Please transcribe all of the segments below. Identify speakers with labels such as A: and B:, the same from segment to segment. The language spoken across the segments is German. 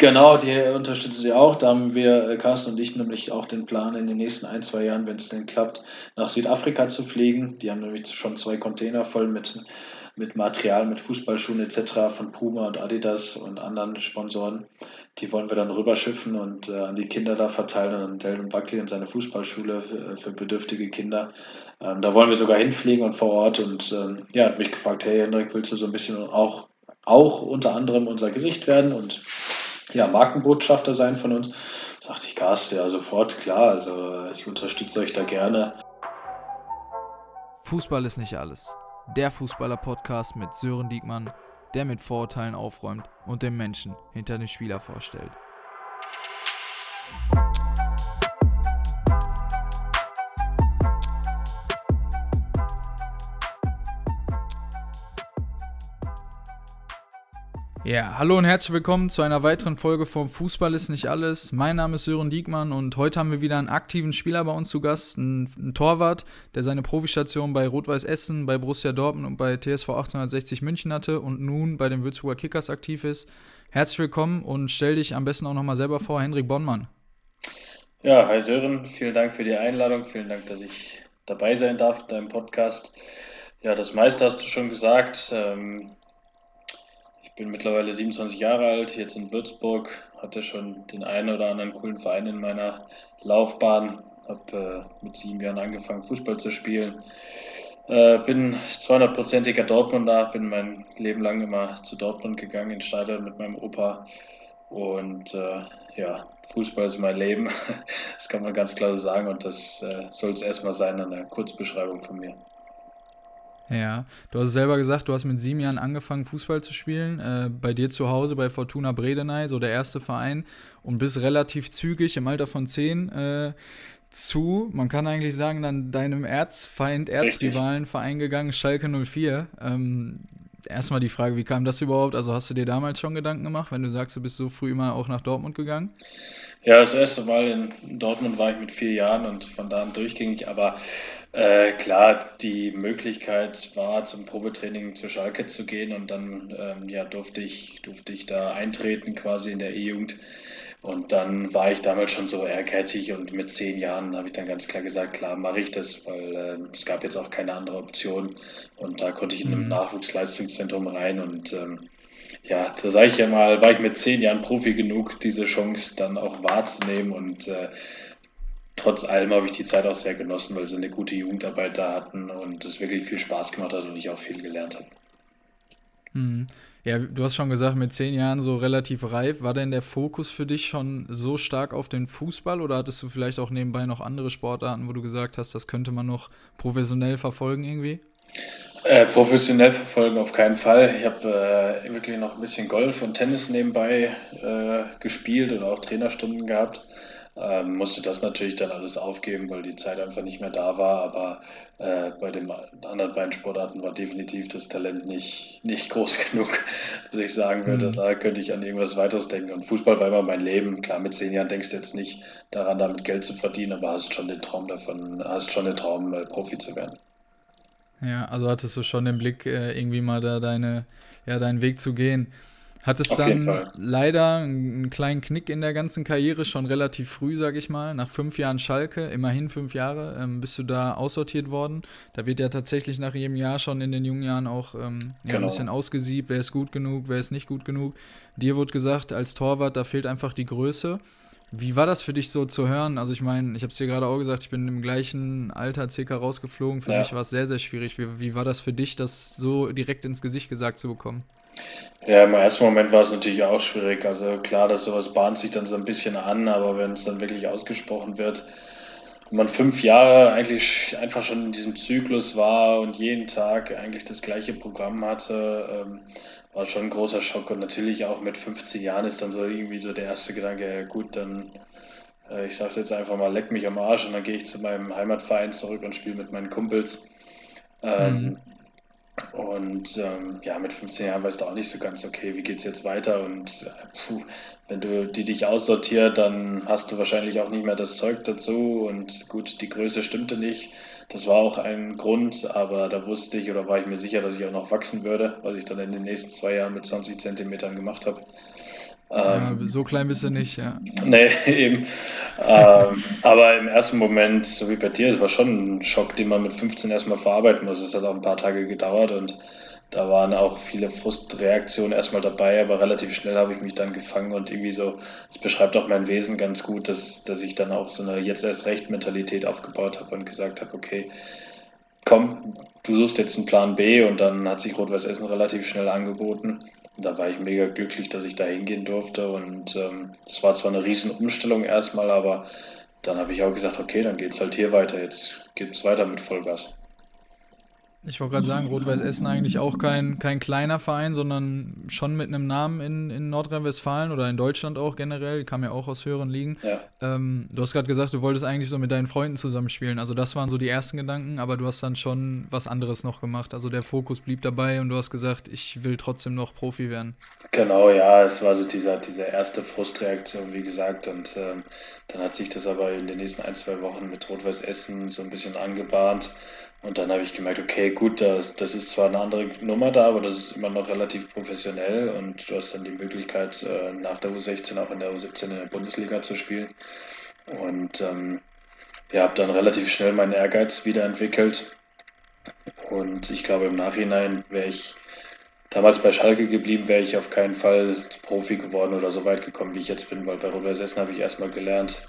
A: Genau, die unterstützen sie auch. Da haben wir, äh, Carsten und ich, nämlich auch den Plan, in den nächsten ein, zwei Jahren, wenn es denn klappt, nach Südafrika zu fliegen. Die haben nämlich schon zwei Container voll mit, mit Material, mit Fußballschuhen etc. von Puma und Adidas und anderen Sponsoren. Die wollen wir dann rüberschiffen und äh, an die Kinder da verteilen und Delvin Buckley und seine Fußballschule für, für bedürftige Kinder. Ähm, da wollen wir sogar hinfliegen und vor Ort. Und ähm, ja, hat mich gefragt, hey Hendrik, willst du so ein bisschen auch, auch unter anderem unser Gesicht werden? Und ja, Markenbotschafter sein von uns. Sagte ich, Carsten, ja, sofort, klar, also ich unterstütze euch da gerne.
B: Fußball ist nicht alles. Der Fußballer-Podcast mit Sören Diekmann, der mit Vorurteilen aufräumt und den Menschen hinter dem Spieler vorstellt. Ja, hallo und herzlich willkommen zu einer weiteren Folge vom Fußball ist nicht alles. Mein Name ist Sören Diekmann und heute haben wir wieder einen aktiven Spieler bei uns zu Gast, einen, Torwart, der seine Profistation bei Rot-Weiß Essen, bei Borussia Dortmund und bei TSV 1860 München hatte und nun bei den Würzburger Kickers aktiv ist. Herzlich willkommen und stell dich am besten auch nochmal selber vor, Henrik Bonnmann.
A: Ja, hi Sören, vielen Dank für die Einladung, vielen Dank, dass ich dabei sein darf in deinem Podcast. Ja, das meiste hast du schon gesagt. Ähm, bin mittlerweile 27 Jahre alt, jetzt in Würzburg, hatte schon den einen oder anderen coolen Verein in meiner Laufbahn, habe äh, mit sieben Jahren angefangen, Fußball zu spielen. Äh, bin 200-prozentiger Dortmunder, bin mein Leben lang immer zu Dortmund gegangen, in Stadion mit meinem Opa. Und äh, ja, Fußball ist mein Leben, das kann man ganz klar so sagen und das äh, soll es erstmal sein an der Kurzbeschreibung von mir.
B: Ja, du hast selber gesagt, du hast mit sieben Jahren angefangen, Fußball zu spielen. Äh, bei dir zu Hause bei Fortuna Bredeney, so der erste Verein, und bist relativ zügig im Alter von zehn äh, zu, man kann eigentlich sagen, dann deinem Erzfeind, Erzrivalen Verein gegangen, Schalke 04. Ähm, erstmal die Frage, wie kam das überhaupt? Also hast du dir damals schon Gedanken gemacht, wenn du sagst, du bist so früh mal auch nach Dortmund gegangen?
A: Ja, das erste Mal in Dortmund war ich mit vier Jahren und von da an durchgängig, aber äh, klar, die Möglichkeit war, zum Probetraining zur Schalke zu gehen und dann ähm, ja, durfte, ich, durfte ich da eintreten quasi in der E-Jugend. Und dann war ich damals schon so ehrgeizig und mit zehn Jahren habe ich dann ganz klar gesagt, klar mache ich das, weil äh, es gab jetzt auch keine andere Option. Und da konnte ich in einem mhm. Nachwuchsleistungszentrum rein und ähm, ja, da sage ich ja mal, war ich mit zehn Jahren Profi genug, diese Chance dann auch wahrzunehmen und äh, trotz allem habe ich die Zeit auch sehr genossen, weil sie eine gute Jugendarbeit da hatten und es wirklich viel Spaß gemacht hat und ich auch viel gelernt habe.
B: Mhm. Ja, du hast schon gesagt, mit zehn Jahren so relativ reif. War denn der Fokus für dich schon so stark auf den Fußball oder hattest du vielleicht auch nebenbei noch andere Sportarten, wo du gesagt hast, das könnte man noch professionell verfolgen irgendwie?
A: Äh, professionell verfolgen auf keinen Fall. Ich habe äh, wirklich noch ein bisschen Golf und Tennis nebenbei äh, gespielt und auch Trainerstunden gehabt. Ähm, musste das natürlich dann alles aufgeben, weil die Zeit einfach nicht mehr da war. Aber äh, bei den anderen beiden Sportarten war definitiv das Talent nicht, nicht groß genug, dass ich sagen würde, mhm. da könnte ich an irgendwas weiteres denken. Und Fußball war immer mein Leben. Klar, mit zehn Jahren denkst du jetzt nicht daran, damit Geld zu verdienen, aber hast schon den Traum davon, hast schon den Traum, äh, Profi zu werden.
B: Ja, also hattest du schon den Blick, äh, irgendwie mal da deine, ja, deinen Weg zu gehen. Hattest dann leider einen kleinen Knick in der ganzen Karriere, schon relativ früh, sag ich mal. Nach fünf Jahren Schalke, immerhin fünf Jahre, ähm, bist du da aussortiert worden. Da wird ja tatsächlich nach jedem Jahr schon in den jungen Jahren auch ähm, ja, genau. ein bisschen ausgesiebt, wer ist gut genug, wer ist nicht gut genug. Dir wurde gesagt, als Torwart, da fehlt einfach die Größe. Wie war das für dich so zu hören? Also ich meine, ich habe es dir gerade auch gesagt, ich bin im gleichen Alter circa rausgeflogen. Für ja. mich war es sehr, sehr schwierig. Wie, wie war das für dich, das so direkt ins Gesicht gesagt zu bekommen?
A: Ja, im ersten Moment war es natürlich auch schwierig. Also klar, dass sowas bahnt sich dann so ein bisschen an, aber wenn es dann wirklich ausgesprochen wird, wenn man fünf Jahre eigentlich einfach schon in diesem Zyklus war und jeden Tag eigentlich das gleiche Programm hatte, ähm, war schon ein großer Schock. Und natürlich auch mit 15 Jahren ist dann so irgendwie so der erste Gedanke, ja gut, dann, äh, ich sag's jetzt einfach mal, leck mich am Arsch und dann gehe ich zu meinem Heimatverein zurück und spiele mit meinen Kumpels. Ähm, mhm. Und ähm, ja, mit 15 Jahren weißt du auch nicht so ganz, okay, wie geht's jetzt weiter? Und äh, puh, wenn du die dich aussortiert, dann hast du wahrscheinlich auch nicht mehr das Zeug dazu. Und gut, die Größe stimmte nicht. Das war auch ein Grund, aber da wusste ich oder war ich mir sicher, dass ich auch noch wachsen würde, was ich dann in den nächsten zwei Jahren mit 20 Zentimetern gemacht habe.
B: Ähm, ja, so klein bist du nicht, ja.
A: Nee, eben. ähm, aber im ersten Moment, so wie bei dir, es war schon ein Schock, den man mit 15 erstmal verarbeiten muss. Es hat auch ein paar Tage gedauert und da waren auch viele Frustreaktionen erstmal dabei, aber relativ schnell habe ich mich dann gefangen und irgendwie so, das beschreibt auch mein Wesen ganz gut, dass, dass ich dann auch so eine jetzt erst recht Mentalität aufgebaut habe und gesagt habe, okay, komm, du suchst jetzt einen Plan B und dann hat sich Rot-Weiß Essen relativ schnell angeboten. Da war ich mega glücklich, dass ich da hingehen durfte und ähm, es ähm, war zwar eine riesen Umstellung erstmal, aber dann habe ich auch gesagt, okay, dann geht es halt hier weiter, jetzt geht es weiter mit Vollgas.
B: Ich wollte gerade sagen, Rot-Weiß Essen eigentlich auch kein, kein kleiner Verein, sondern schon mit einem Namen in, in Nordrhein-Westfalen oder in Deutschland auch generell, kam ja auch aus höheren Ligen. Ja. Ähm, du hast gerade gesagt, du wolltest eigentlich so mit deinen Freunden zusammenspielen. Also das waren so die ersten Gedanken, aber du hast dann schon was anderes noch gemacht. Also der Fokus blieb dabei und du hast gesagt, ich will trotzdem noch Profi werden.
A: Genau, ja, es war so dieser, diese erste Frustreaktion, wie gesagt. Und ähm, dann hat sich das aber in den nächsten ein, zwei Wochen mit Rot-Weiß Essen so ein bisschen angebahnt. Und dann habe ich gemerkt, okay, gut, das, das ist zwar eine andere Nummer da, aber das ist immer noch relativ professionell und du hast dann die Möglichkeit, äh, nach der U16 auch in der U17 in der Bundesliga zu spielen. Und ähm, ja, habe dann relativ schnell meinen Ehrgeiz wiederentwickelt. Und ich glaube, im Nachhinein wäre ich damals bei Schalke geblieben, wäre ich auf keinen Fall Profi geworden oder so weit gekommen, wie ich jetzt bin, weil bei Rot-Weiß habe ich erstmal gelernt,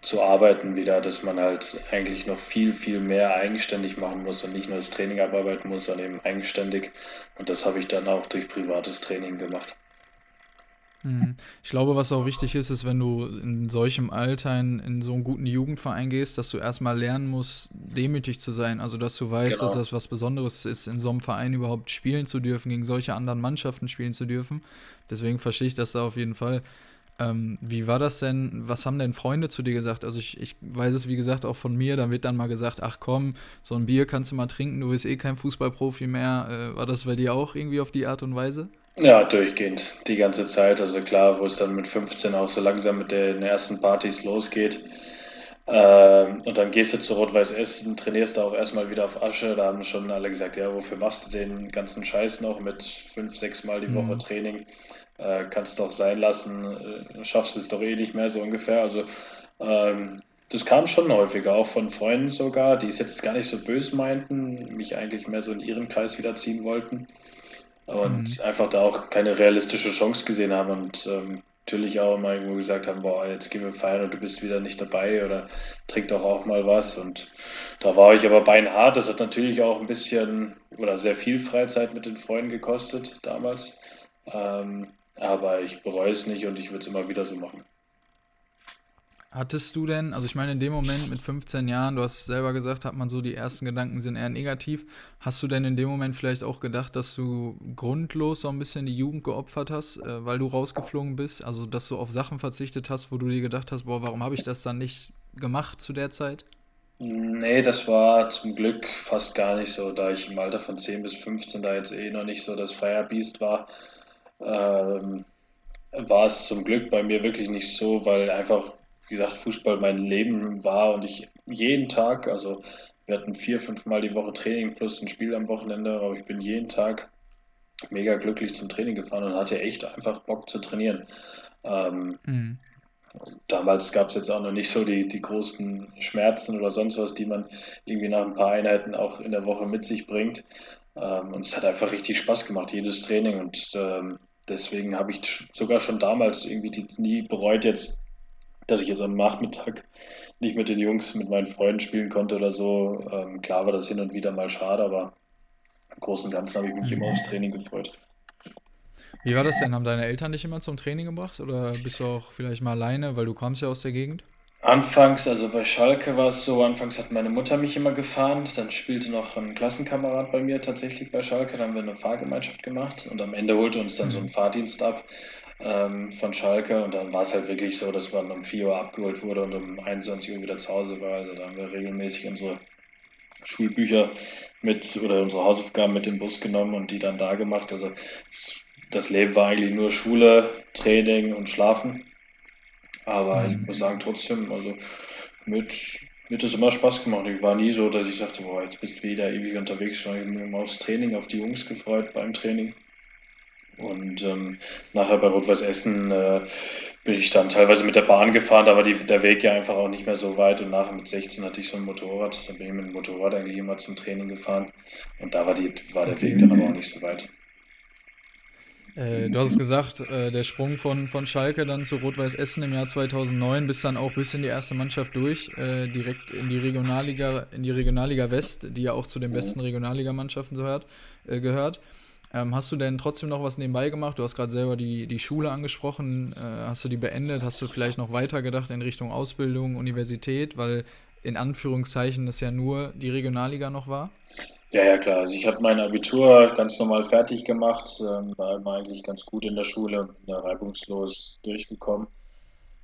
A: zu arbeiten wieder, dass man halt eigentlich noch viel, viel mehr eigenständig machen muss und nicht nur das Training abarbeiten muss, sondern eben eigenständig. Und das habe ich dann auch durch privates Training gemacht.
B: Mhm. Ich glaube, was auch wichtig ist, ist, wenn du in solchem Alter in, in so einen guten Jugendverein gehst, dass du erstmal lernen musst, demütig zu sein. Also, dass du weißt, genau. dass das was Besonderes ist, in so einem Verein überhaupt spielen zu dürfen, gegen solche anderen Mannschaften spielen zu dürfen. Deswegen verstehe ich das da auf jeden Fall. Ähm, wie war das denn? Was haben denn Freunde zu dir gesagt? Also ich, ich weiß es, wie gesagt, auch von mir. Da wird dann mal gesagt, ach komm, so ein Bier kannst du mal trinken, du bist eh kein Fußballprofi mehr. Äh, war das bei dir auch irgendwie auf die Art und Weise?
A: Ja, durchgehend, die ganze Zeit. Also klar, wo es dann mit 15 auch so langsam mit den ersten Partys losgeht. Ähm, und dann gehst du zu Rot-Weiß Essen, trainierst da auch erstmal wieder auf Asche. Da haben schon alle gesagt, ja, wofür machst du den ganzen Scheiß noch mit fünf, sechs Mal die Woche mhm. Training? Äh, kannst doch sein lassen, äh, schaffst es doch eh nicht mehr, so ungefähr. Also ähm, das kam schon häufiger, auch von Freunden sogar, die es jetzt gar nicht so böse meinten, mich eigentlich mehr so in ihren Kreis wiederziehen wollten und mhm. einfach da auch keine realistische Chance gesehen haben und ähm, natürlich auch immer irgendwo gesagt haben, boah, jetzt gehen wir feiern und du bist wieder nicht dabei oder trink doch auch mal was und da war ich aber beinhart, das hat natürlich auch ein bisschen oder sehr viel Freizeit mit den Freunden gekostet damals. Ähm, aber ich bereue es nicht und ich würde es immer wieder so machen.
B: Hattest du denn, also ich meine, in dem Moment mit 15 Jahren, du hast selber gesagt, hat man so, die ersten Gedanken sind eher negativ. Hast du denn in dem Moment vielleicht auch gedacht, dass du grundlos so ein bisschen die Jugend geopfert hast, äh, weil du rausgeflogen bist? Also, dass du auf Sachen verzichtet hast, wo du dir gedacht hast, boah, warum habe ich das dann nicht gemacht zu der Zeit?
A: Nee, das war zum Glück fast gar nicht so, da ich im Alter von 10 bis 15 da jetzt eh noch nicht so das Firebeast war ähm, war es zum Glück bei mir wirklich nicht so, weil einfach, wie gesagt, Fußball mein Leben war und ich jeden Tag, also wir hatten vier, fünf Mal die Woche Training plus ein Spiel am Wochenende, aber ich bin jeden Tag mega glücklich zum Training gefahren und hatte echt einfach Bock zu trainieren. Ähm, mhm. Damals gab es jetzt auch noch nicht so die, die großen Schmerzen oder sonst was, die man irgendwie nach ein paar Einheiten auch in der Woche mit sich bringt. Ähm, und es hat einfach richtig Spaß gemacht, jedes Training. Und ähm, deswegen habe ich sogar schon damals irgendwie nie bereut jetzt, dass ich jetzt am Nachmittag nicht mit den Jungs, mit meinen Freunden spielen konnte oder so. Ähm, klar war das hin und wieder mal schade, aber im Großen und Ganzen habe ich mich mhm. immer aufs Training gefreut.
B: Wie war das denn? Haben deine Eltern dich immer zum Training gebracht oder bist du auch vielleicht mal alleine, weil du kommst ja aus der Gegend?
A: Anfangs, also bei Schalke war es so, anfangs hat meine Mutter mich immer gefahren, dann spielte noch ein Klassenkamerad bei mir tatsächlich bei Schalke, dann haben wir eine Fahrgemeinschaft gemacht und am Ende holte uns dann so ein mhm. Fahrdienst ab ähm, von Schalke und dann war es halt wirklich so, dass man um 4 Uhr abgeholt wurde und um 21 Uhr wieder zu Hause war. Also da haben wir regelmäßig unsere Schulbücher mit oder unsere Hausaufgaben mit dem Bus genommen und die dann da gemacht. Also das Leben war eigentlich nur Schule, Training und Schlafen. Aber ich mhm. muss sagen, trotzdem, also mit, mit es immer Spaß gemacht. Ich war nie so, dass ich sagte, boah, jetzt bist du wieder ewig unterwegs. Ich habe mich immer aufs Training, auf die Jungs gefreut beim Training. Und ähm, nachher bei Rot-Weiß Essen äh, bin ich dann teilweise mit der Bahn gefahren, da war die, der Weg ja einfach auch nicht mehr so weit. Und nachher mit 16 hatte ich so ein Motorrad. Da bin ich mit dem Motorrad eigentlich immer zum Training gefahren. Und da war, die, war der. Weg dann aber auch nicht so weit.
B: Äh, du hast es gesagt, äh, der Sprung von, von Schalke dann zu Rot-Weiß Essen im Jahr 2009 bis dann auch bis in die erste Mannschaft durch, äh, direkt in die Regionalliga, in die Regionalliga West, die ja auch zu den besten Regionalligamannschaften so hört, äh, gehört. Ähm, hast du denn trotzdem noch was nebenbei gemacht? Du hast gerade selber die, die Schule angesprochen. Äh, hast du die beendet? Hast du vielleicht noch weitergedacht in Richtung Ausbildung, Universität? Weil in Anführungszeichen das ja nur die Regionalliga noch war?
A: Ja, ja, klar. Also ich habe mein Abitur ganz normal fertig gemacht, ähm, war immer eigentlich ganz gut in der Schule, bin da reibungslos durchgekommen.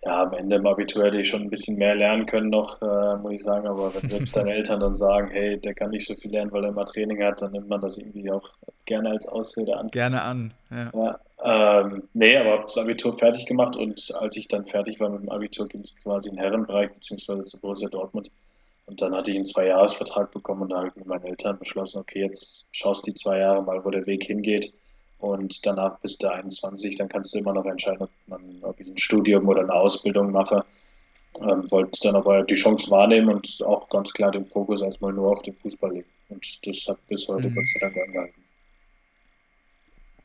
A: Ja, am Ende im Abitur hätte ich schon ein bisschen mehr lernen können noch, äh, muss ich sagen. Aber wenn selbst deine Eltern dann sagen, hey, der kann nicht so viel lernen, weil er immer Training hat, dann nimmt man das irgendwie auch gerne als Ausrede an.
B: Gerne an, ja.
A: ja ähm, nee, aber habe das Abitur fertig gemacht und als ich dann fertig war mit dem Abitur, ging es quasi in Herrenbereich beziehungsweise zu Borussia Dortmund. Und dann hatte ich einen Zwei-Jahres-Vertrag bekommen und da habe ich mit meinen Eltern beschlossen, okay, jetzt schaust die zwei Jahre mal, wo der Weg hingeht. Und danach bis der 21, dann kannst du immer noch entscheiden, ob, man, ob ich ein Studium oder eine Ausbildung mache. Ähm, wollte dann aber die Chance wahrnehmen und auch ganz klar den Fokus erstmal nur auf den Fußball legen. Und das hat bis heute mhm. Gott sei Dank angehalten.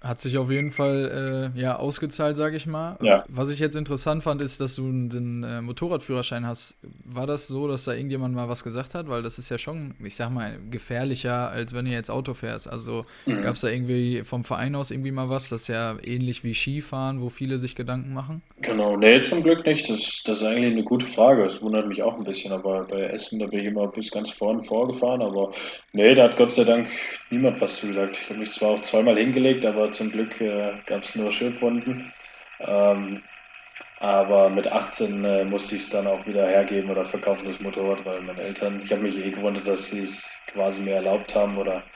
B: Hat sich auf jeden Fall äh, ja, ausgezahlt, sage ich mal.
A: Ja.
B: Was ich jetzt interessant fand, ist, dass du den äh, Motorradführerschein hast. War das so, dass da irgendjemand mal was gesagt hat? Weil das ist ja schon, ich sag mal, gefährlicher, als wenn du jetzt Auto fährst. Also mhm. gab es da irgendwie vom Verein aus irgendwie mal was? Das ist ja ähnlich wie Skifahren, wo viele sich Gedanken machen.
A: Genau, nee, zum Glück nicht. Das, das ist eigentlich eine gute Frage. Das wundert mich auch ein bisschen. Aber bei Essen, da bin ich immer bis ganz vorn vorgefahren. Aber nee, da hat Gott sei Dank niemand was zu gesagt. Ich habe mich zwar auch zweimal hingelegt, aber zum Glück äh, gab es nur Schürfwunden. Ähm, aber mit 18 äh, musste ich es dann auch wieder hergeben oder verkaufen, das Motorrad, weil meine Eltern, ich habe mich eh gewundert, dass sie es quasi mir erlaubt haben oder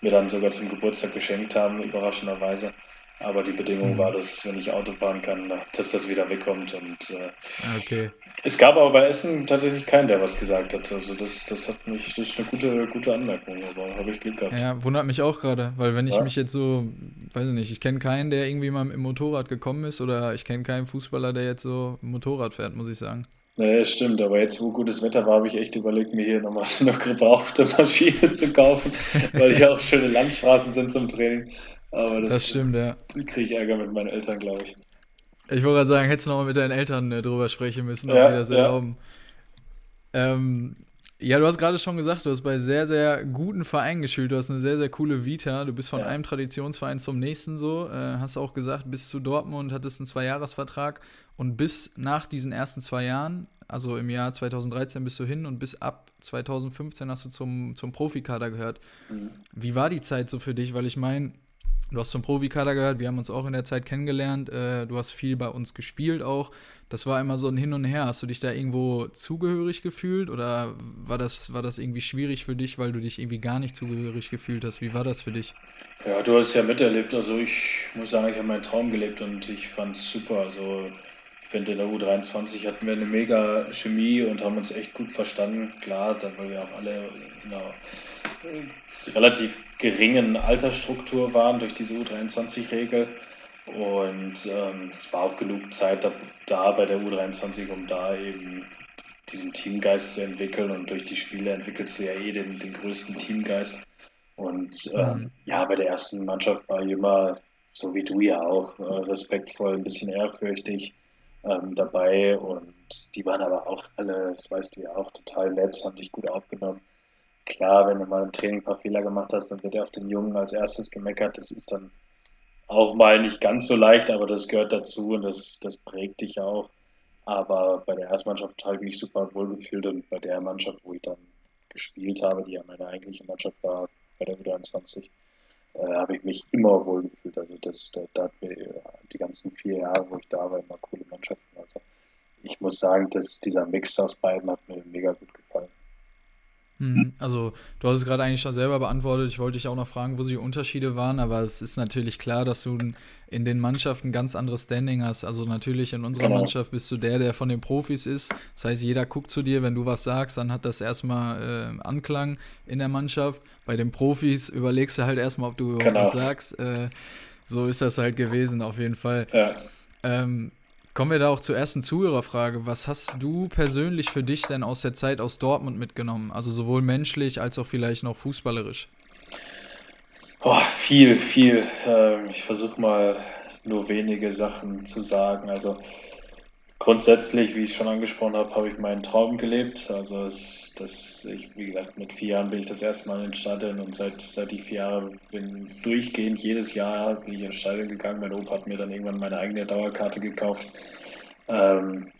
A: mir dann sogar zum Geburtstag geschenkt haben, überraschenderweise. Aber die Bedingung mhm. war, dass wenn ich Auto fahren kann, dass das wieder wegkommt. Und äh,
B: okay.
A: es gab aber bei Essen tatsächlich keinen, der was gesagt hat. Also das, das hat mich, das ist eine gute, gute Anmerkung, aber habe ich Glück gehabt.
B: Ja, wundert mich auch gerade, weil wenn ich ja. mich jetzt so, weiß ich nicht, ich kenne keinen, der irgendwie mal im Motorrad gekommen ist oder ich kenne keinen Fußballer, der jetzt so Motorrad fährt, muss ich sagen.
A: Nee, stimmt, aber jetzt, wo gutes Wetter war, habe ich echt überlegt, mir hier nochmal so eine gebrauchte Maschine zu kaufen, weil hier auch schöne Landstraßen sind zum Training. Aber das,
B: das stimmt, ja.
A: kriege ich Ärger mit meinen Eltern, glaube ich.
B: Ich wollte gerade sagen, hättest du noch mal mit deinen Eltern äh, drüber sprechen müssen, ob ja, die das erlauben. Ja. Ähm, ja, du hast gerade schon gesagt, du hast bei sehr, sehr guten Vereinen gespielt. Du hast eine sehr, sehr coole Vita. Du bist von ja. einem Traditionsverein zum nächsten so. Äh, hast auch gesagt, bis zu Dortmund hattest einen Zweijahresvertrag. Und bis nach diesen ersten zwei Jahren, also im Jahr 2013 bist du hin und bis ab 2015 hast du zum, zum Profikader gehört. Mhm. Wie war die Zeit so für dich? Weil ich meine, Du hast zum Profikader gehört, wir haben uns auch in der Zeit kennengelernt. Äh, du hast viel bei uns gespielt auch. Das war immer so ein Hin und Her. Hast du dich da irgendwo zugehörig gefühlt oder war das, war das irgendwie schwierig für dich, weil du dich irgendwie gar nicht zugehörig gefühlt hast? Wie war das für dich?
A: Ja, du hast es ja miterlebt. Also ich muss sagen, ich habe meinen Traum gelebt und ich fand es super. Also ich finde, in der U23 hatten wir eine mega Chemie und haben uns echt gut verstanden. Klar, dann weil wir auch alle in einer relativ geringen Altersstruktur waren durch diese U23-Regel. Und ähm, es war auch genug Zeit da, da, bei der U23, um da eben diesen Teamgeist zu entwickeln. Und durch die Spiele entwickelst du ja eh den, den größten Teamgeist. Und ähm, ja, bei der ersten Mannschaft war ich immer, so wie du ja auch, äh, respektvoll, ein bisschen ehrfürchtig ähm, dabei. Und die waren aber auch alle, das weißt du ja auch, total nett, haben dich gut aufgenommen klar, wenn du mal im Training ein paar Fehler gemacht hast, dann wird er auf den Jungen als erstes gemeckert. Das ist dann auch mal nicht ganz so leicht, aber das gehört dazu und das, das prägt dich auch. Aber bei der Erstmannschaft habe ich mich super wohlgefühlt und bei der Mannschaft, wo ich dann gespielt habe, die ja meine eigentliche Mannschaft war, bei der U23, äh, habe ich mich immer wohlgefühlt. Also das, da, da die ganzen vier Jahre, wo ich da war, immer coole Mannschaften. Also ich muss sagen, dass dieser Mix aus beiden hat mir mega gut gefallen.
B: Mhm. Also, du hast es gerade eigentlich schon selber beantwortet. Ich wollte dich auch noch fragen, wo die Unterschiede waren, aber es ist natürlich klar, dass du in den Mannschaften ein ganz anderes Standing hast. Also, natürlich in unserer genau. Mannschaft bist du der, der von den Profis ist. Das heißt, jeder guckt zu dir, wenn du was sagst, dann hat das erstmal äh, Anklang in der Mannschaft. Bei den Profis überlegst du halt erstmal, ob du genau. was sagst. Äh, so ist das halt gewesen, auf jeden Fall.
A: Ja.
B: Ähm, kommen wir da auch zur ersten Zuhörerfrage. Was hast du persönlich für dich denn aus der Zeit aus Dortmund mitgenommen? Also sowohl menschlich als auch vielleicht noch fußballerisch?
A: Oh, viel, viel. Ähm, ich versuche mal nur wenige Sachen zu sagen. Also grundsätzlich, wie ich schon angesprochen habe, habe ich meinen Traum gelebt. Also es, das, ich, wie gesagt, mit vier Jahren bin ich das erste Mal ins Stadion und seit, seit ich vier Jahre bin durchgehend jedes Jahr bin ich ins Stadion gegangen. Mein Opa hat mir dann irgendwann meine eigene Dauerkarte gekauft. Ähm,